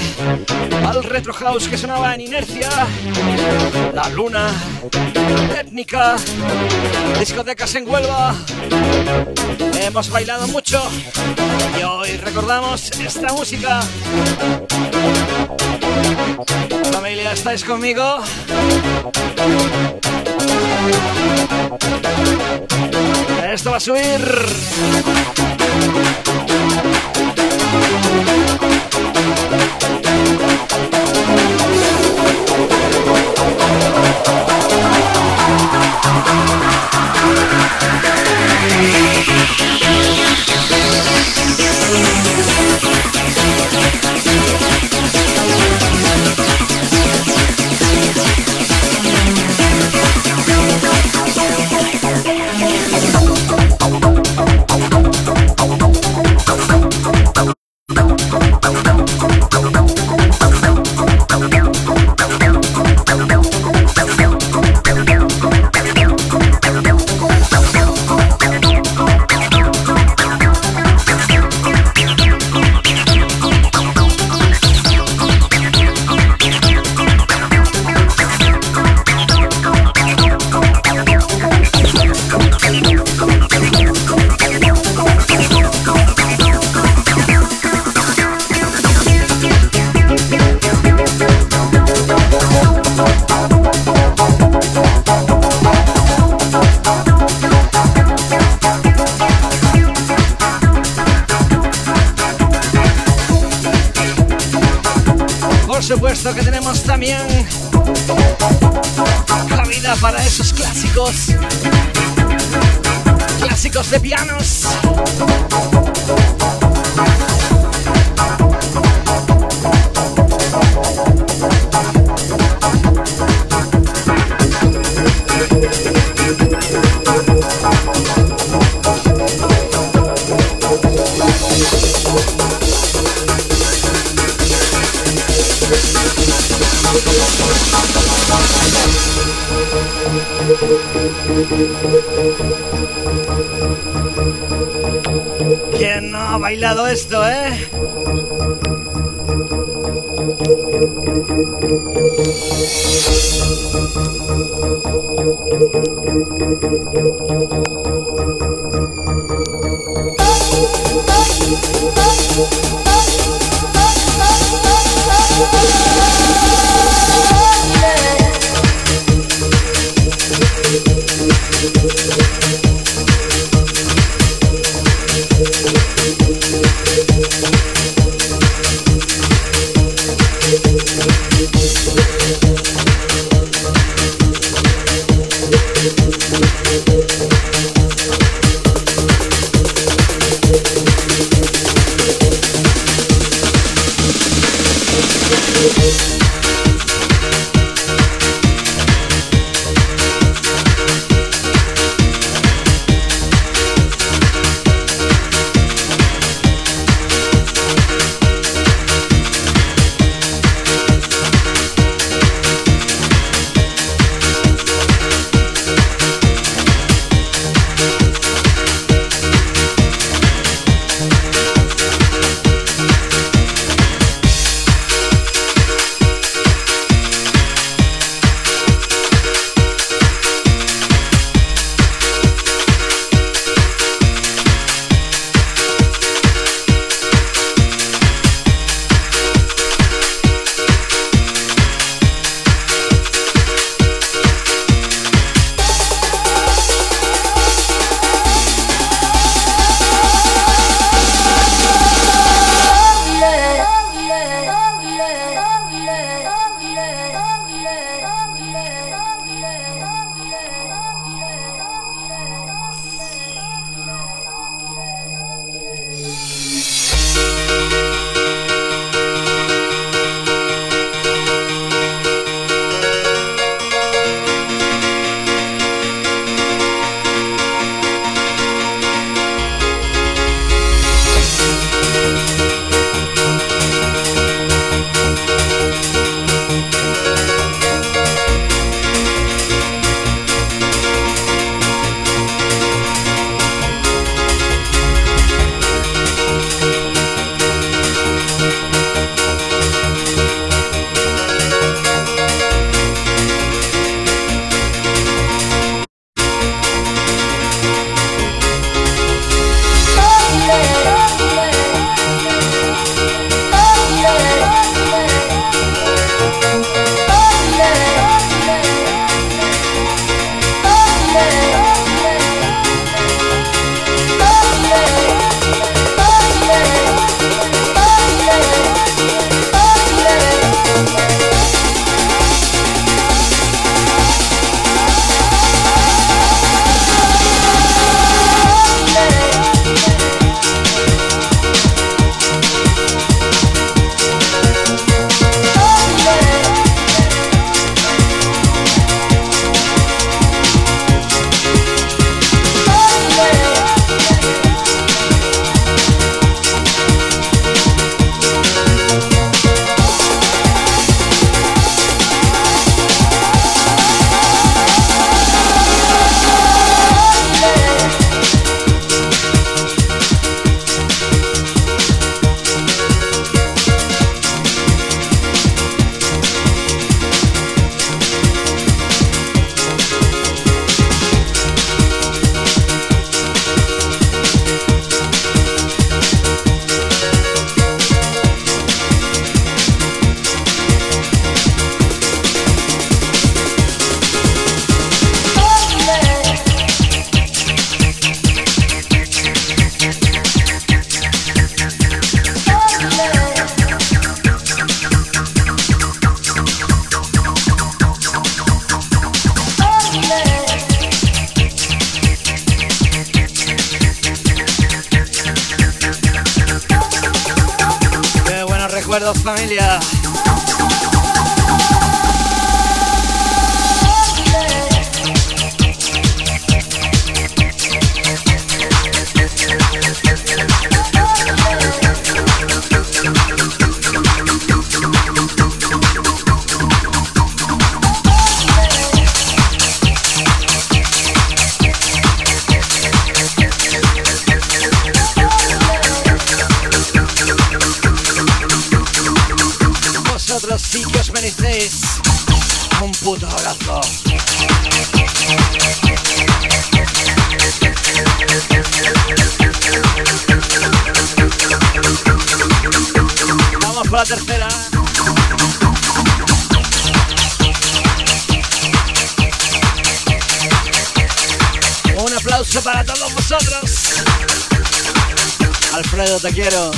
A: al retro house que sonaba en inercia, la luna, étnica, discotecas en Huelva. Hemos bailado mucho y hoy recordamos esta música. Familia, ¿estáis conmigo? Esto va a subir. Supuesto que un puto abrazo. Vamos por la tercera. Un aplauso para todos vosotros. Alfredo, te quiero.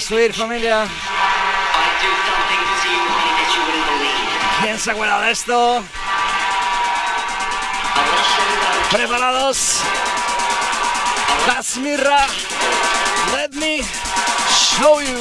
A: Subir, familia. ¿Quién se acuerda de esto? ¿Preparados? Casmirra, let me show you.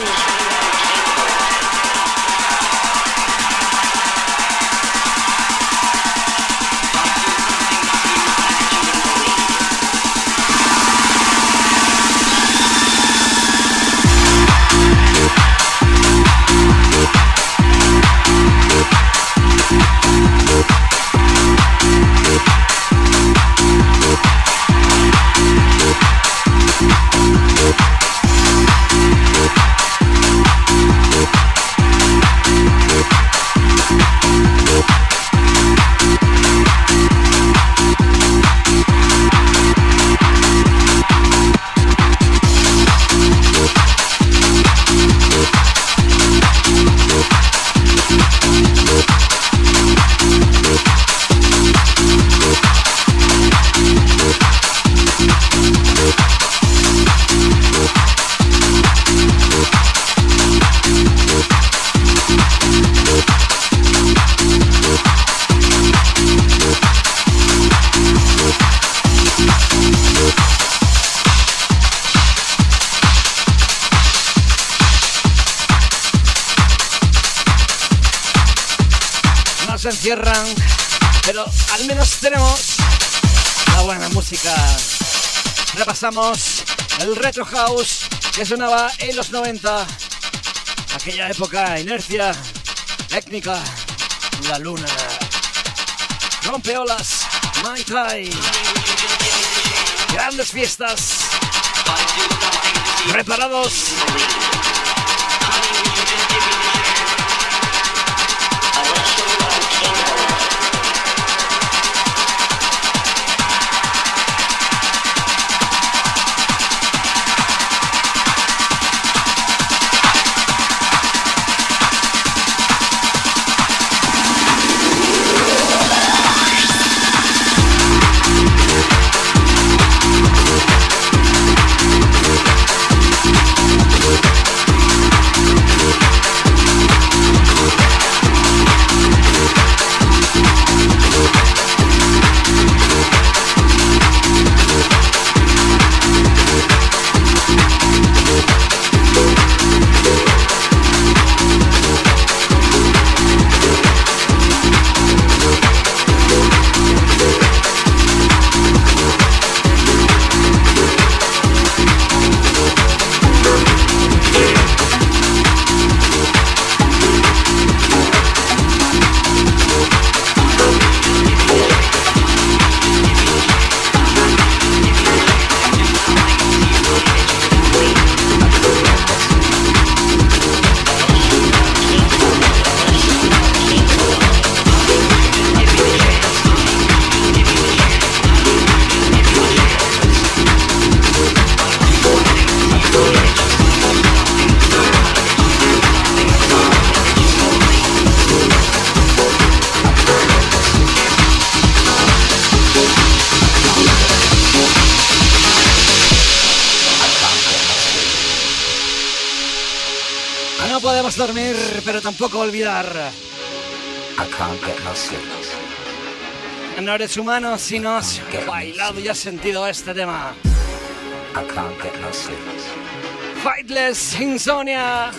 A: El Retro House que sonaba en los 90, aquella época, inercia, técnica, la luna, rompeolas, Tai, grandes fiestas, preparados No eres humano si no has bailado y has sentido este tema. Fightless Insomnia.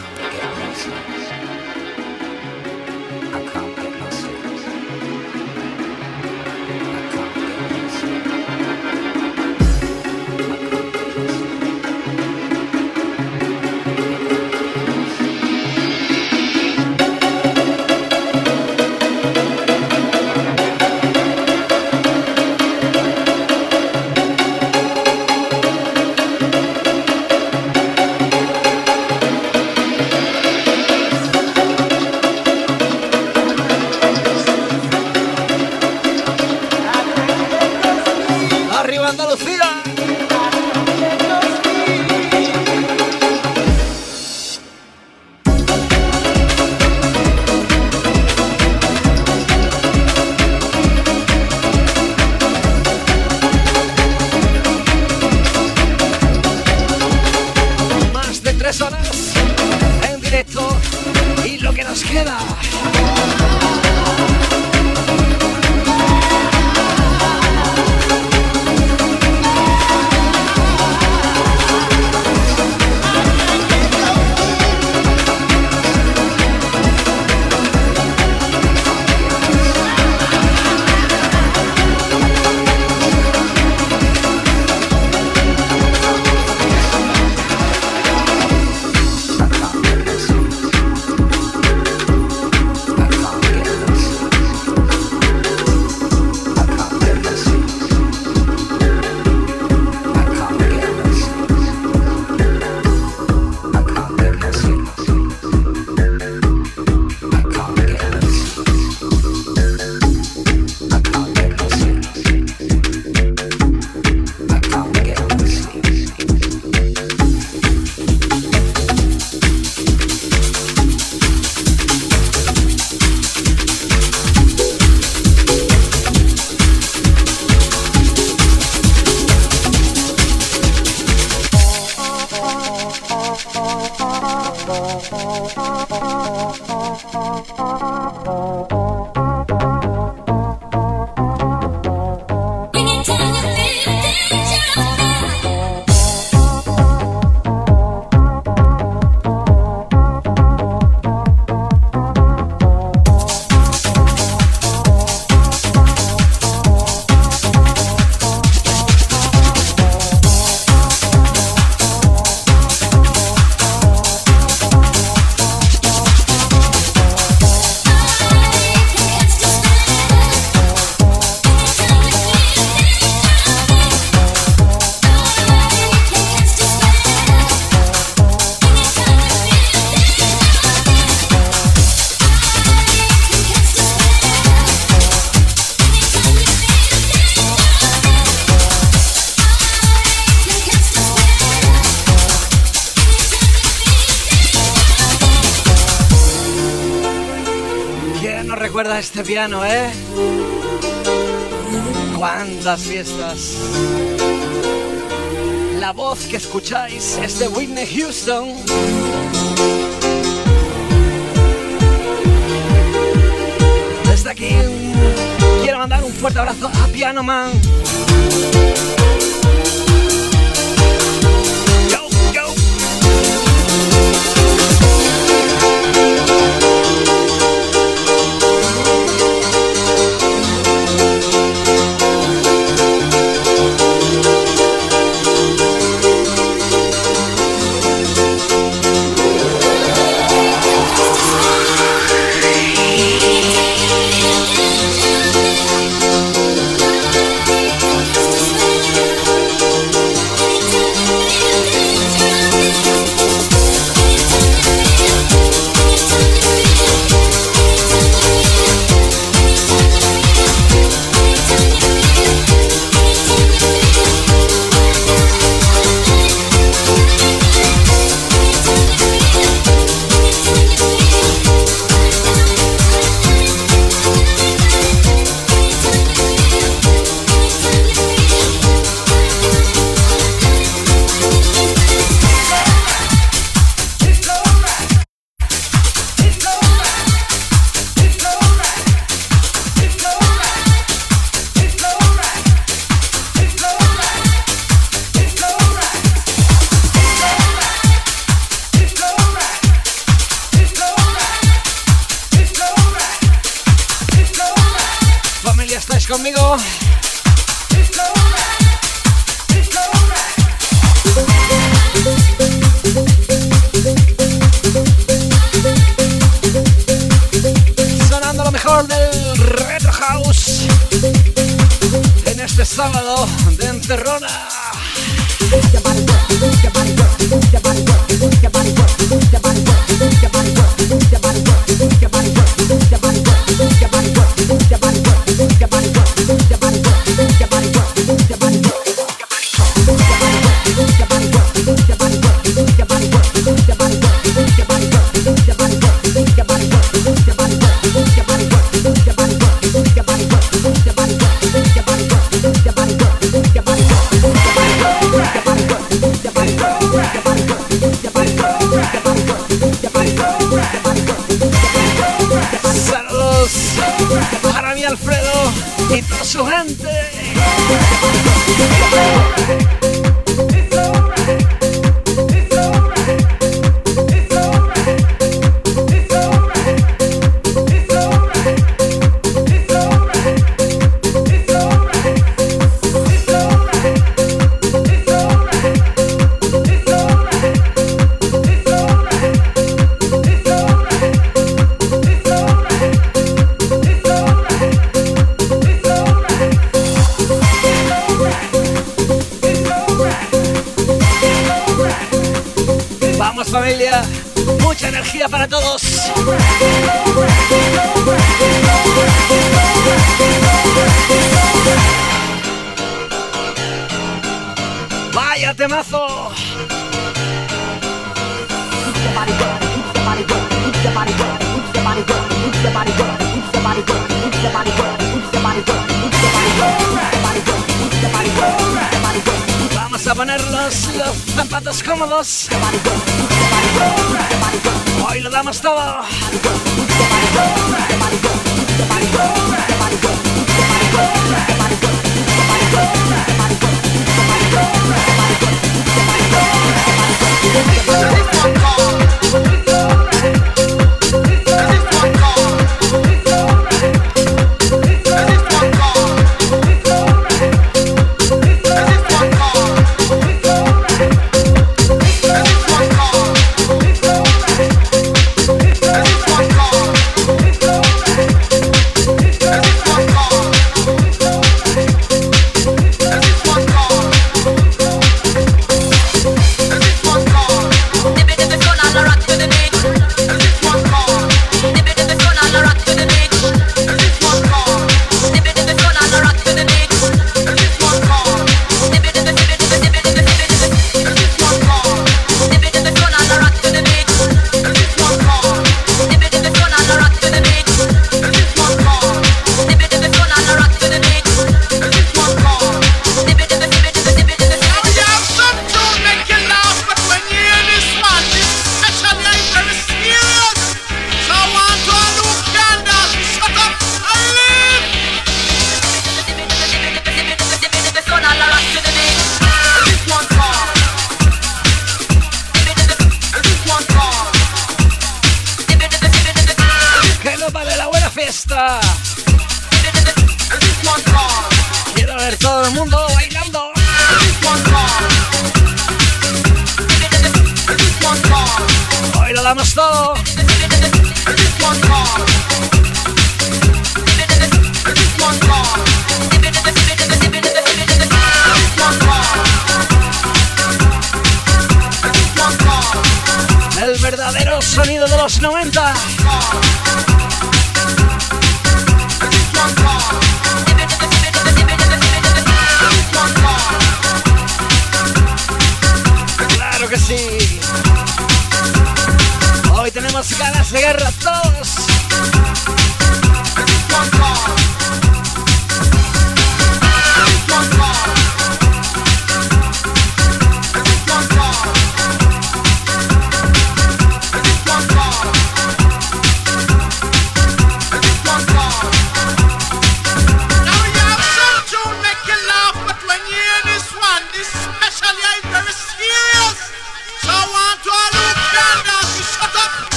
A: Piano, ¿eh? Cuántas fiestas. La voz que escucháis es de Whitney Houston. Desde aquí quiero mandar un fuerte abrazo a Piano Man.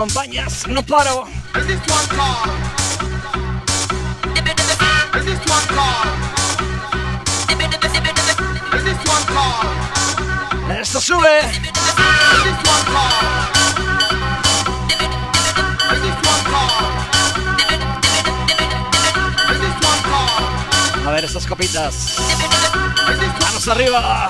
A: no paro. Esto sube. A ver estas copitas. Manos arriba.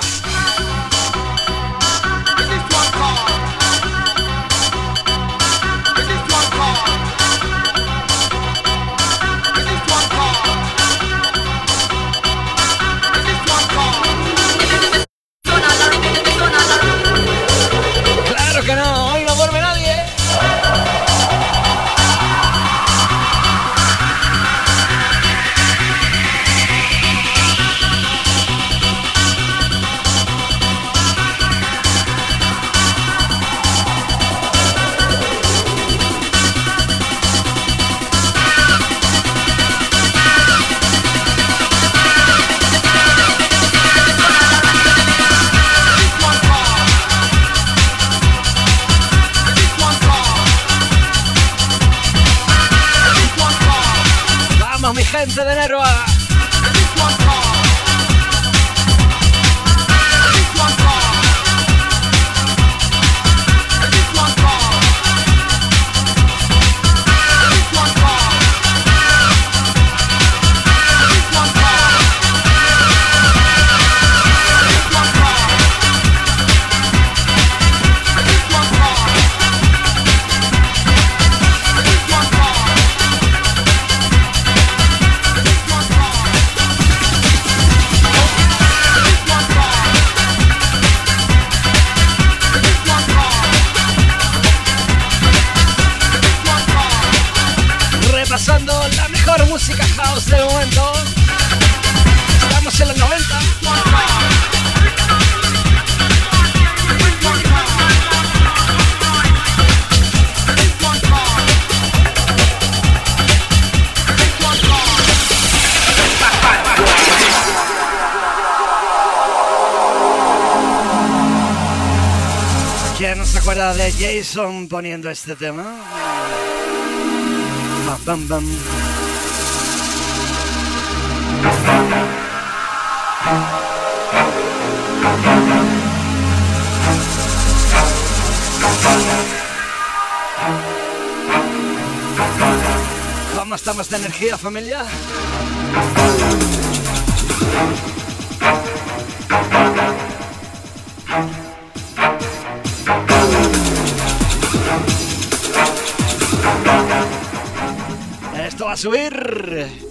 A: Wilson poniendo este tema. Bam, bam, bam. ¿Cómo estamos de energía, familia? subir.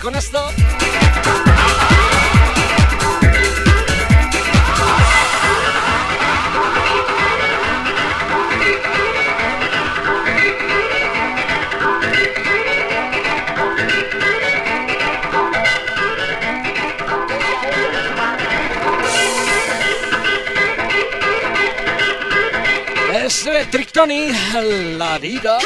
A: con esto. Es Trictoni, la vida.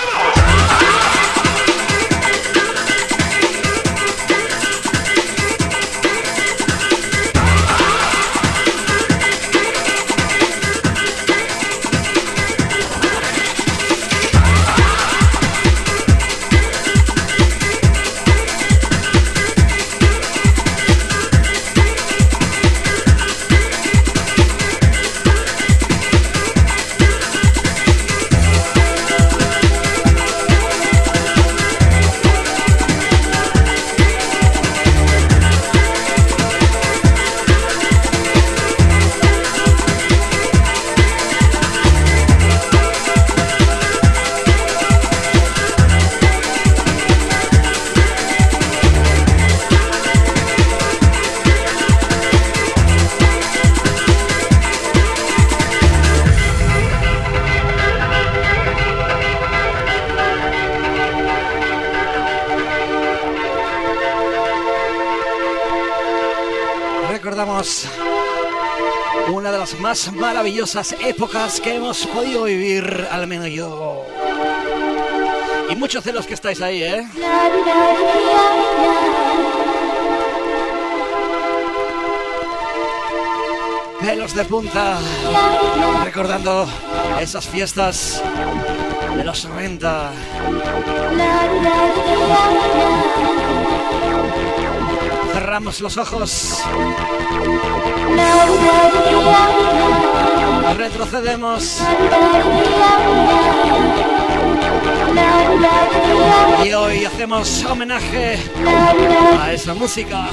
A: Maravillosas épocas que hemos podido vivir, al menos yo. Y muchos de los que estáis ahí, ¿eh? Pelos de punta, recordando esas fiestas de los 90. Cerramos los ojos. Retrocedemos. Y hoy hacemos homenaje a esa música.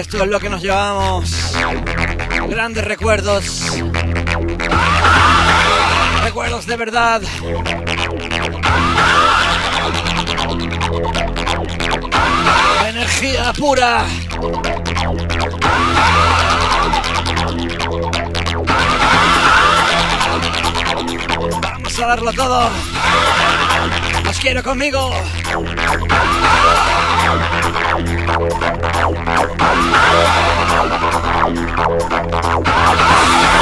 A: Esto es lo que nos llevamos. Grandes recuerdos. Recuerdos de verdad. Energía pura. Vamos a darlo todo. Os quiero conmigo. Thank you.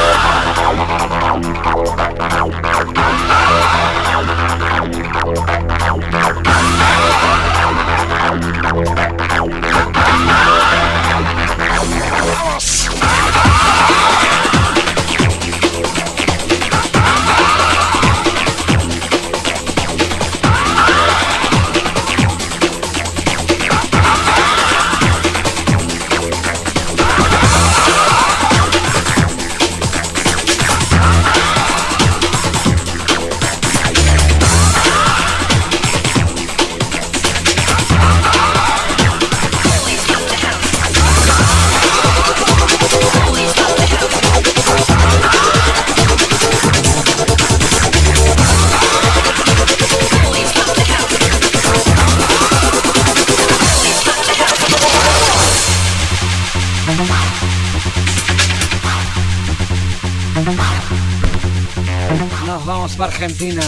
A: Argentina.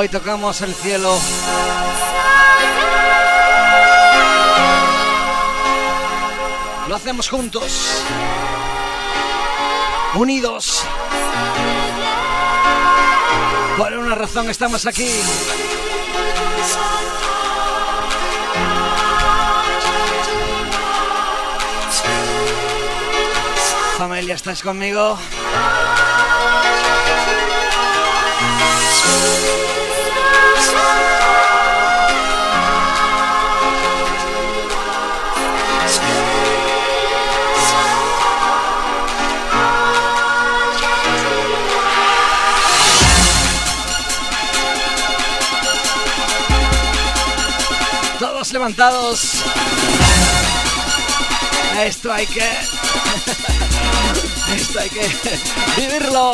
A: Hoy tocamos el cielo. Lo hacemos juntos. Unidos. Por una razón estamos aquí. Familia, ¿estás conmigo? Levantados. Esto hay que... Esto hay que vivirlo.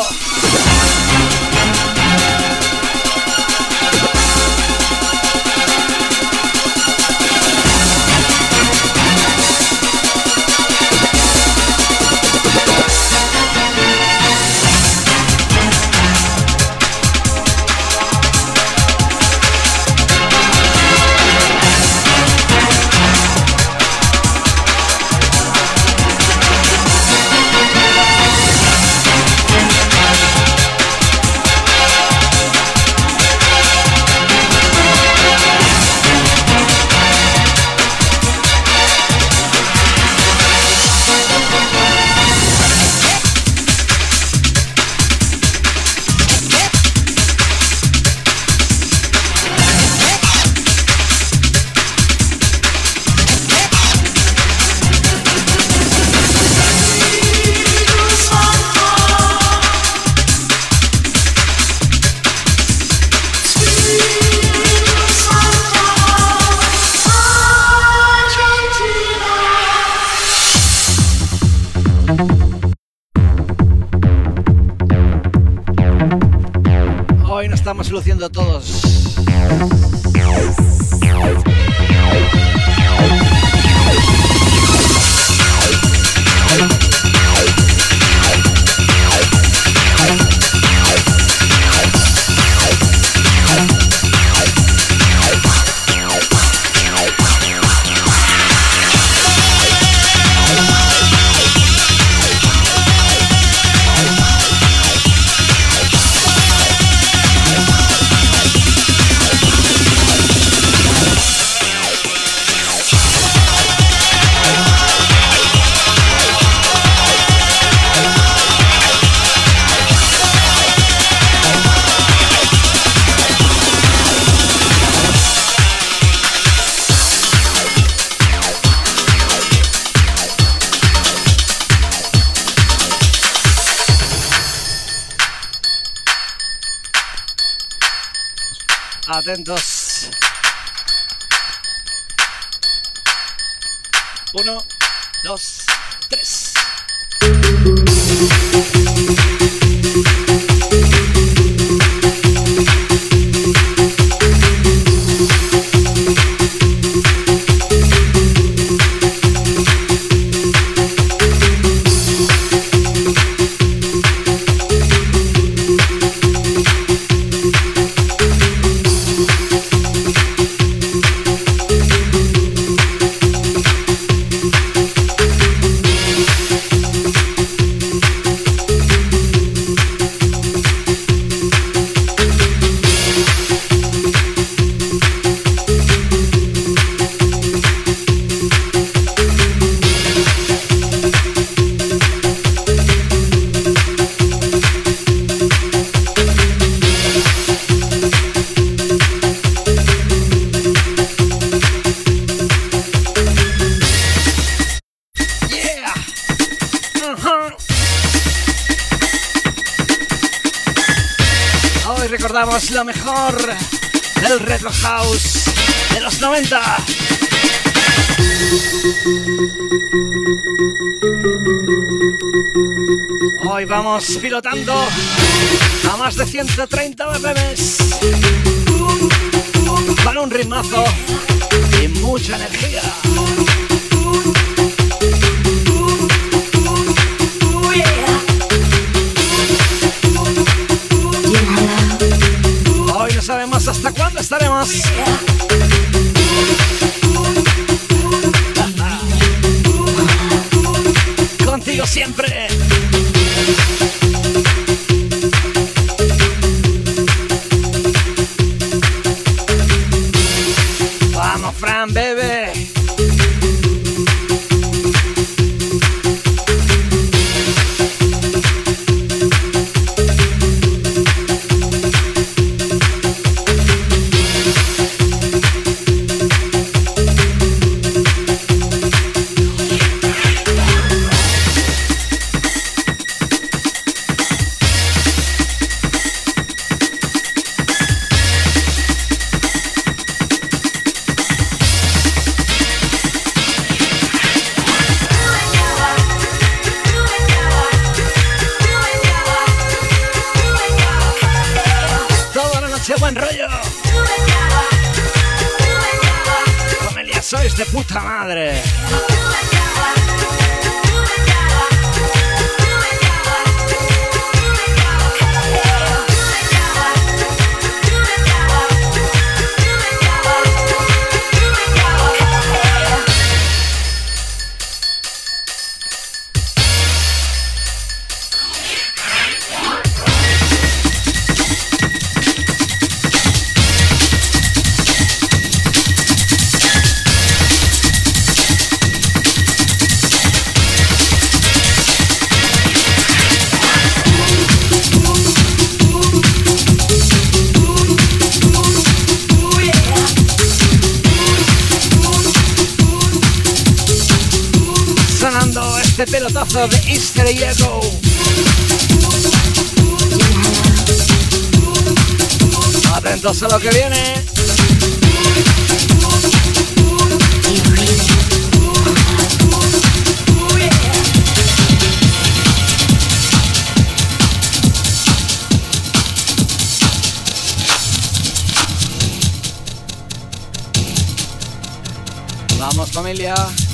A: familiar.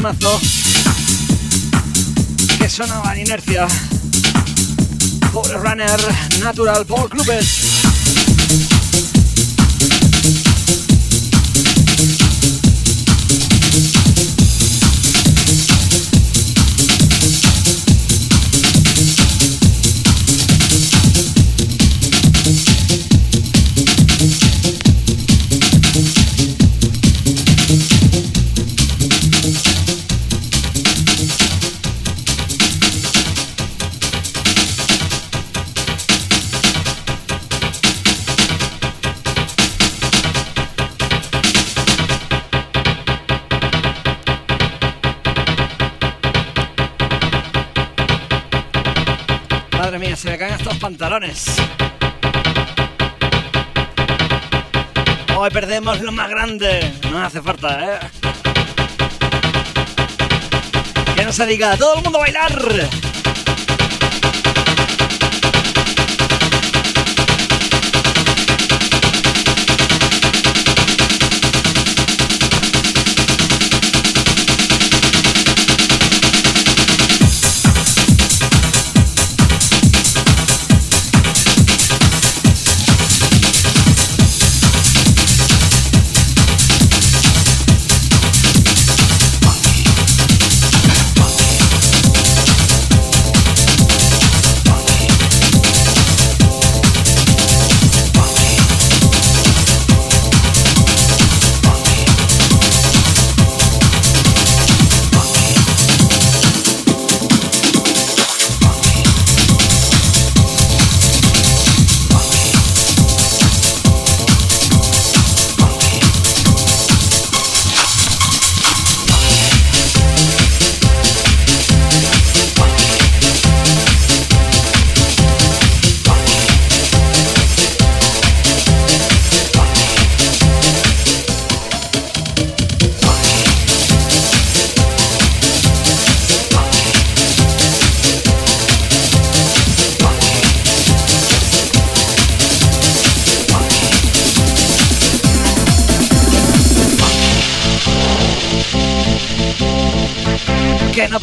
A: mazo que sonaba en inercia. Pobre Runner, Natural Paul Clubes. Pantalones. Hoy perdemos lo más grande. No hace falta, ¿eh? Que no se diga, todo el mundo a bailar.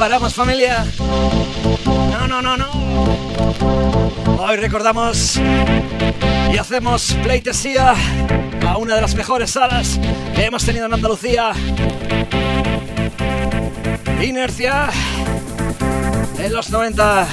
A: Paramos familia. No, no, no, no. Hoy recordamos y hacemos pleitesía a una de las mejores salas que hemos tenido en Andalucía. Inercia en los 90.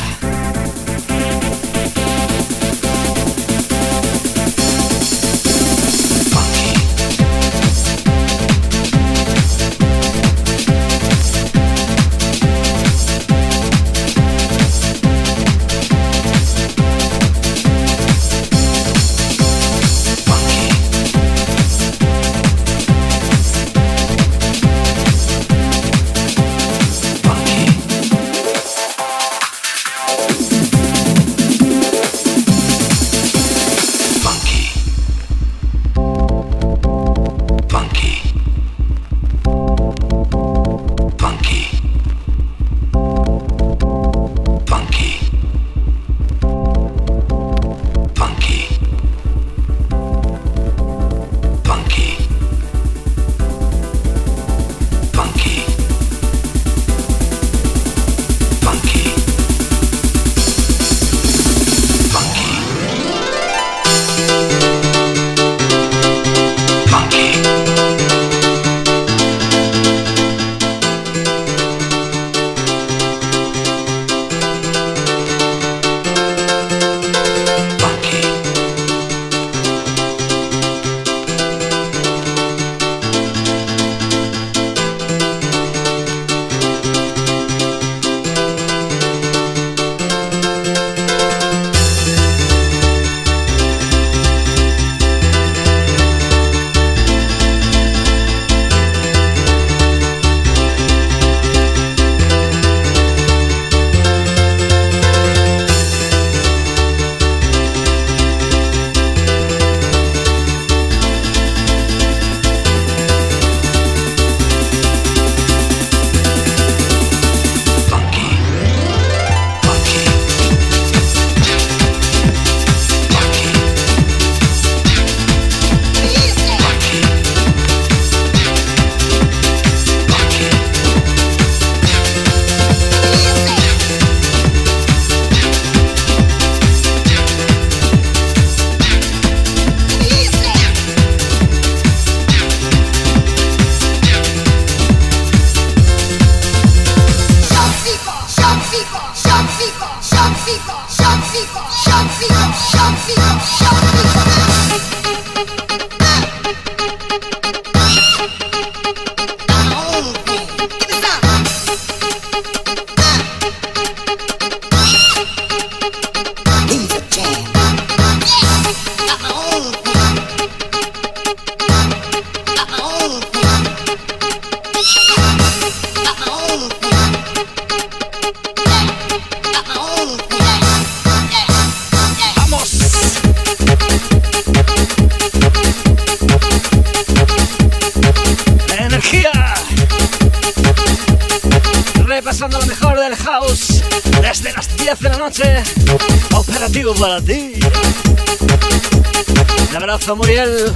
A: Abrazo.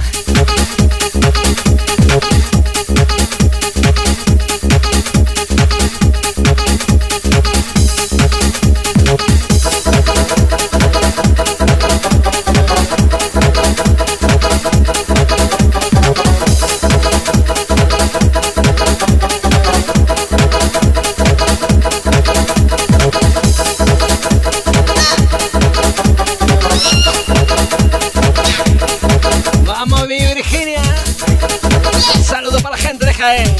A: Jaén. Eh.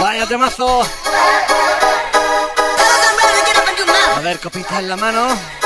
A: Vaya temazo. A ver, copita en la mano.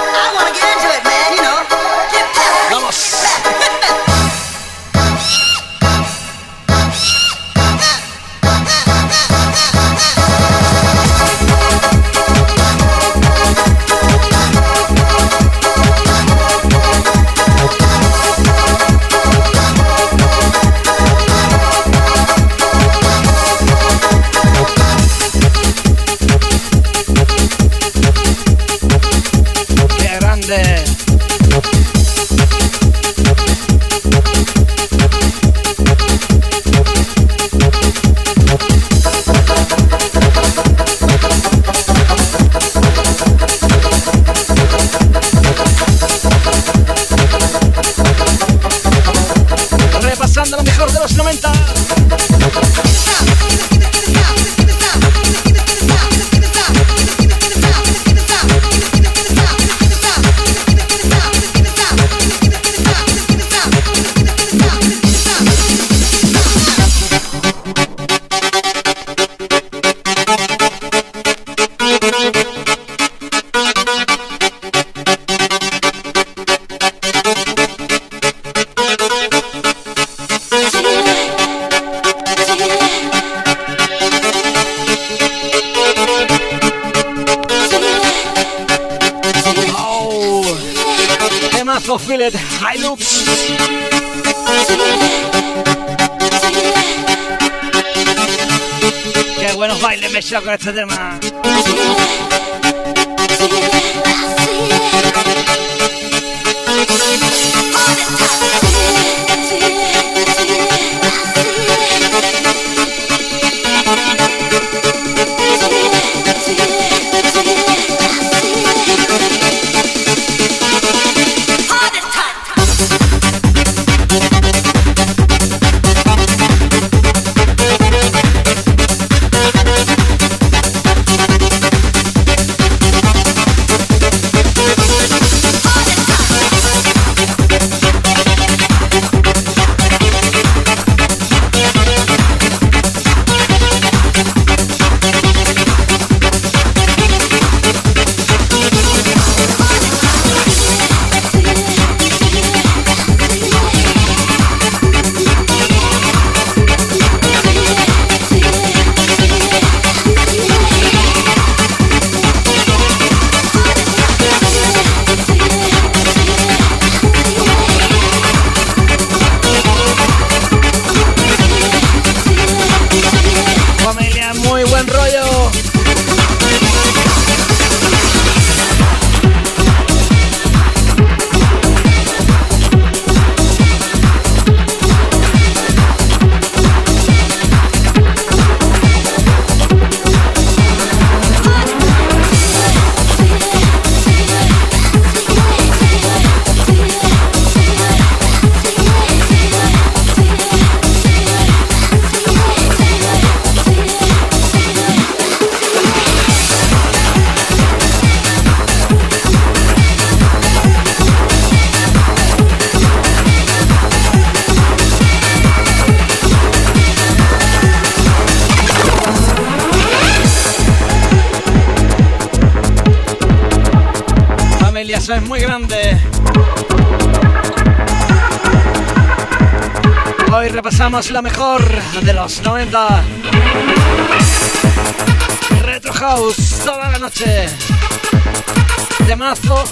A: De los 90. Retro House toda la noche. De mazo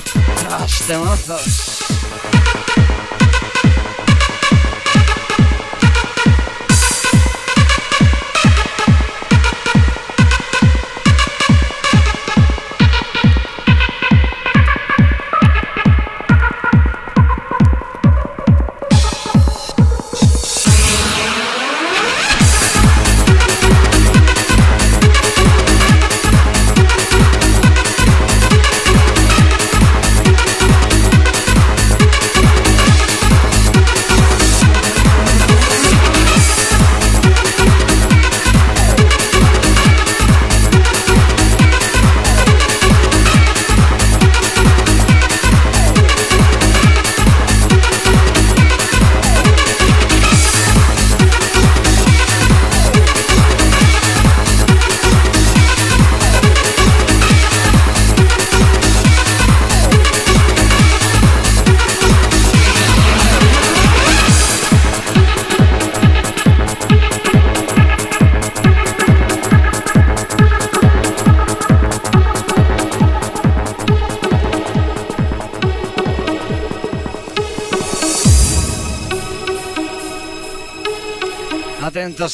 A: tras de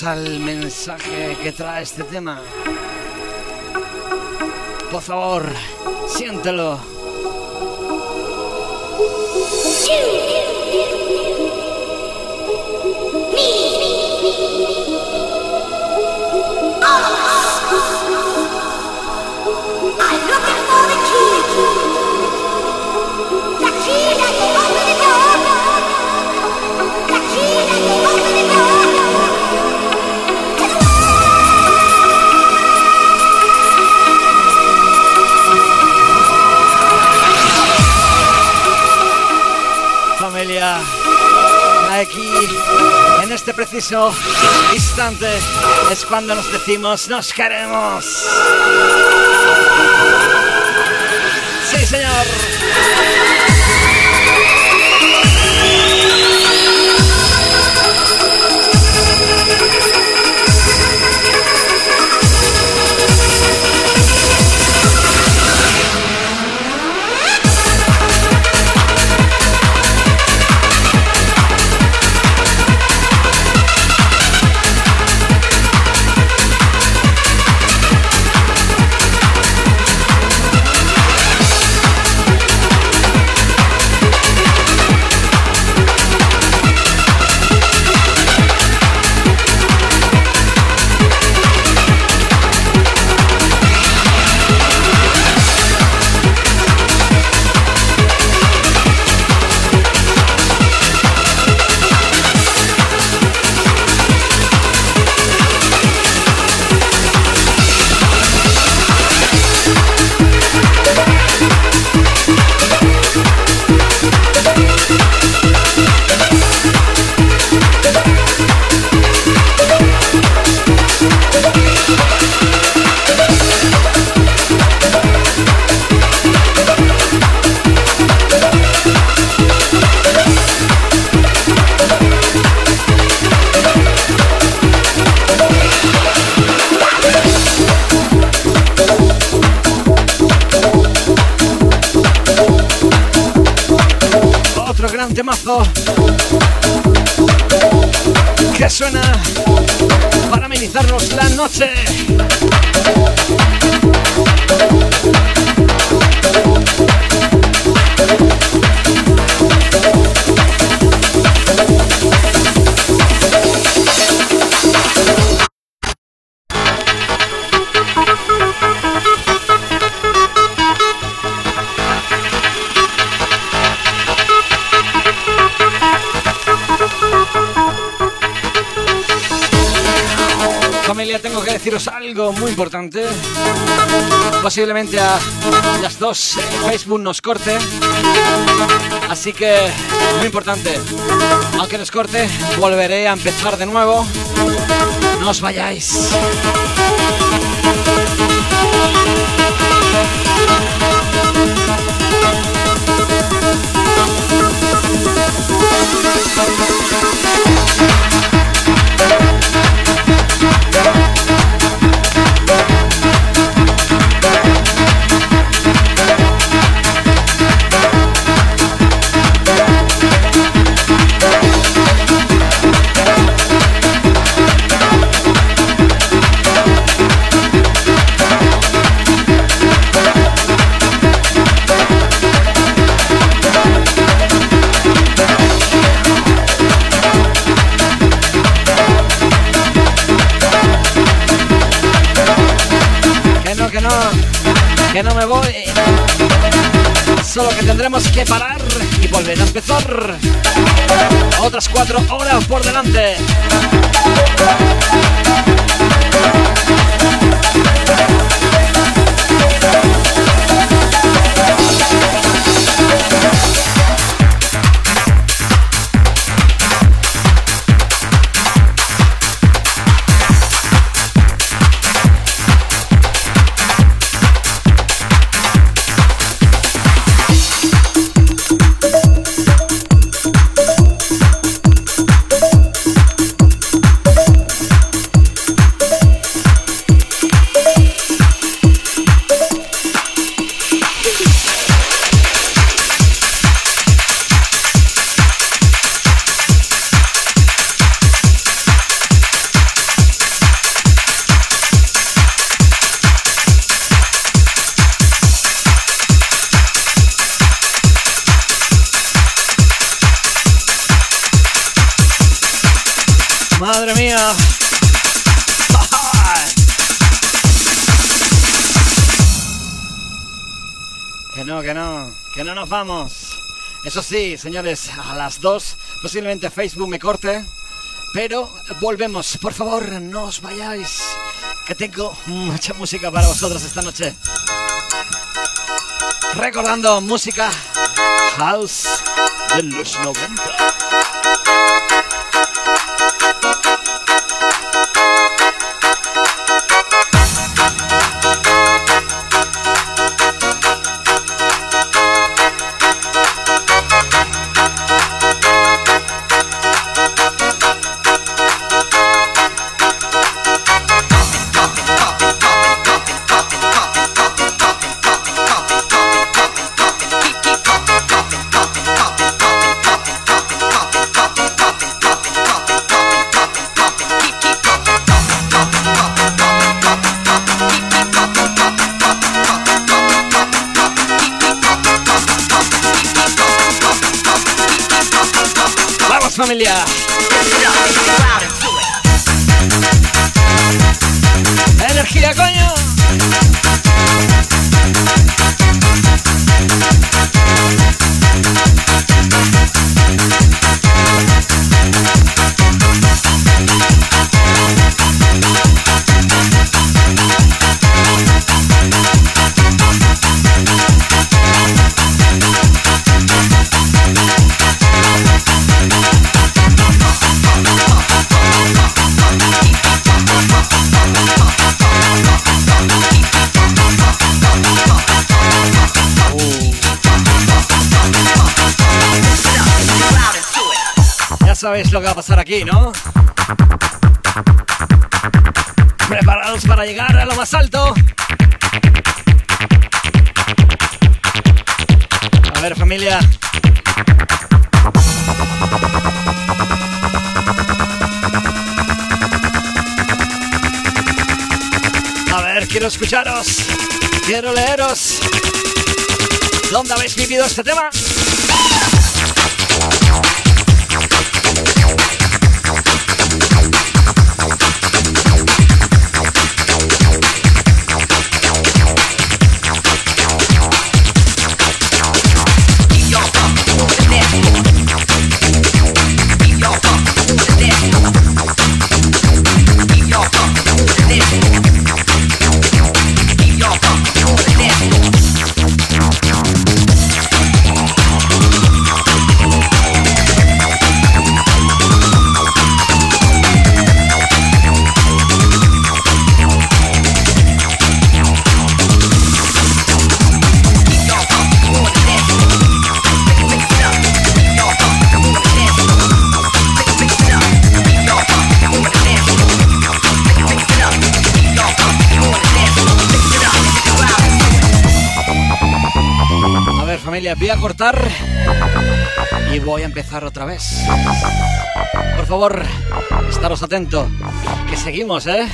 A: al mensaje que trae este tema. Por favor, siéntelo. Aquí, en este preciso instante, es cuando nos decimos, nos queremos. Sí, señor. Importante. Posiblemente a las dos Facebook nos corte. Así que, muy importante. Aunque nos corte, volveré a empezar de nuevo. No os vayáis. Que no me voy. Solo que tendremos que parar y volver a empezar. Otras cuatro horas por delante. Sí, señores, a las 2 posiblemente Facebook me corte, pero volvemos. Por favor, no os vayáis, que tengo mucha música para vosotros esta noche. Recordando música house de los 90. ¿Dónde habéis vivido este tema? Cortar y voy a empezar otra vez. Por favor, estaros atentos, que seguimos, ¿eh?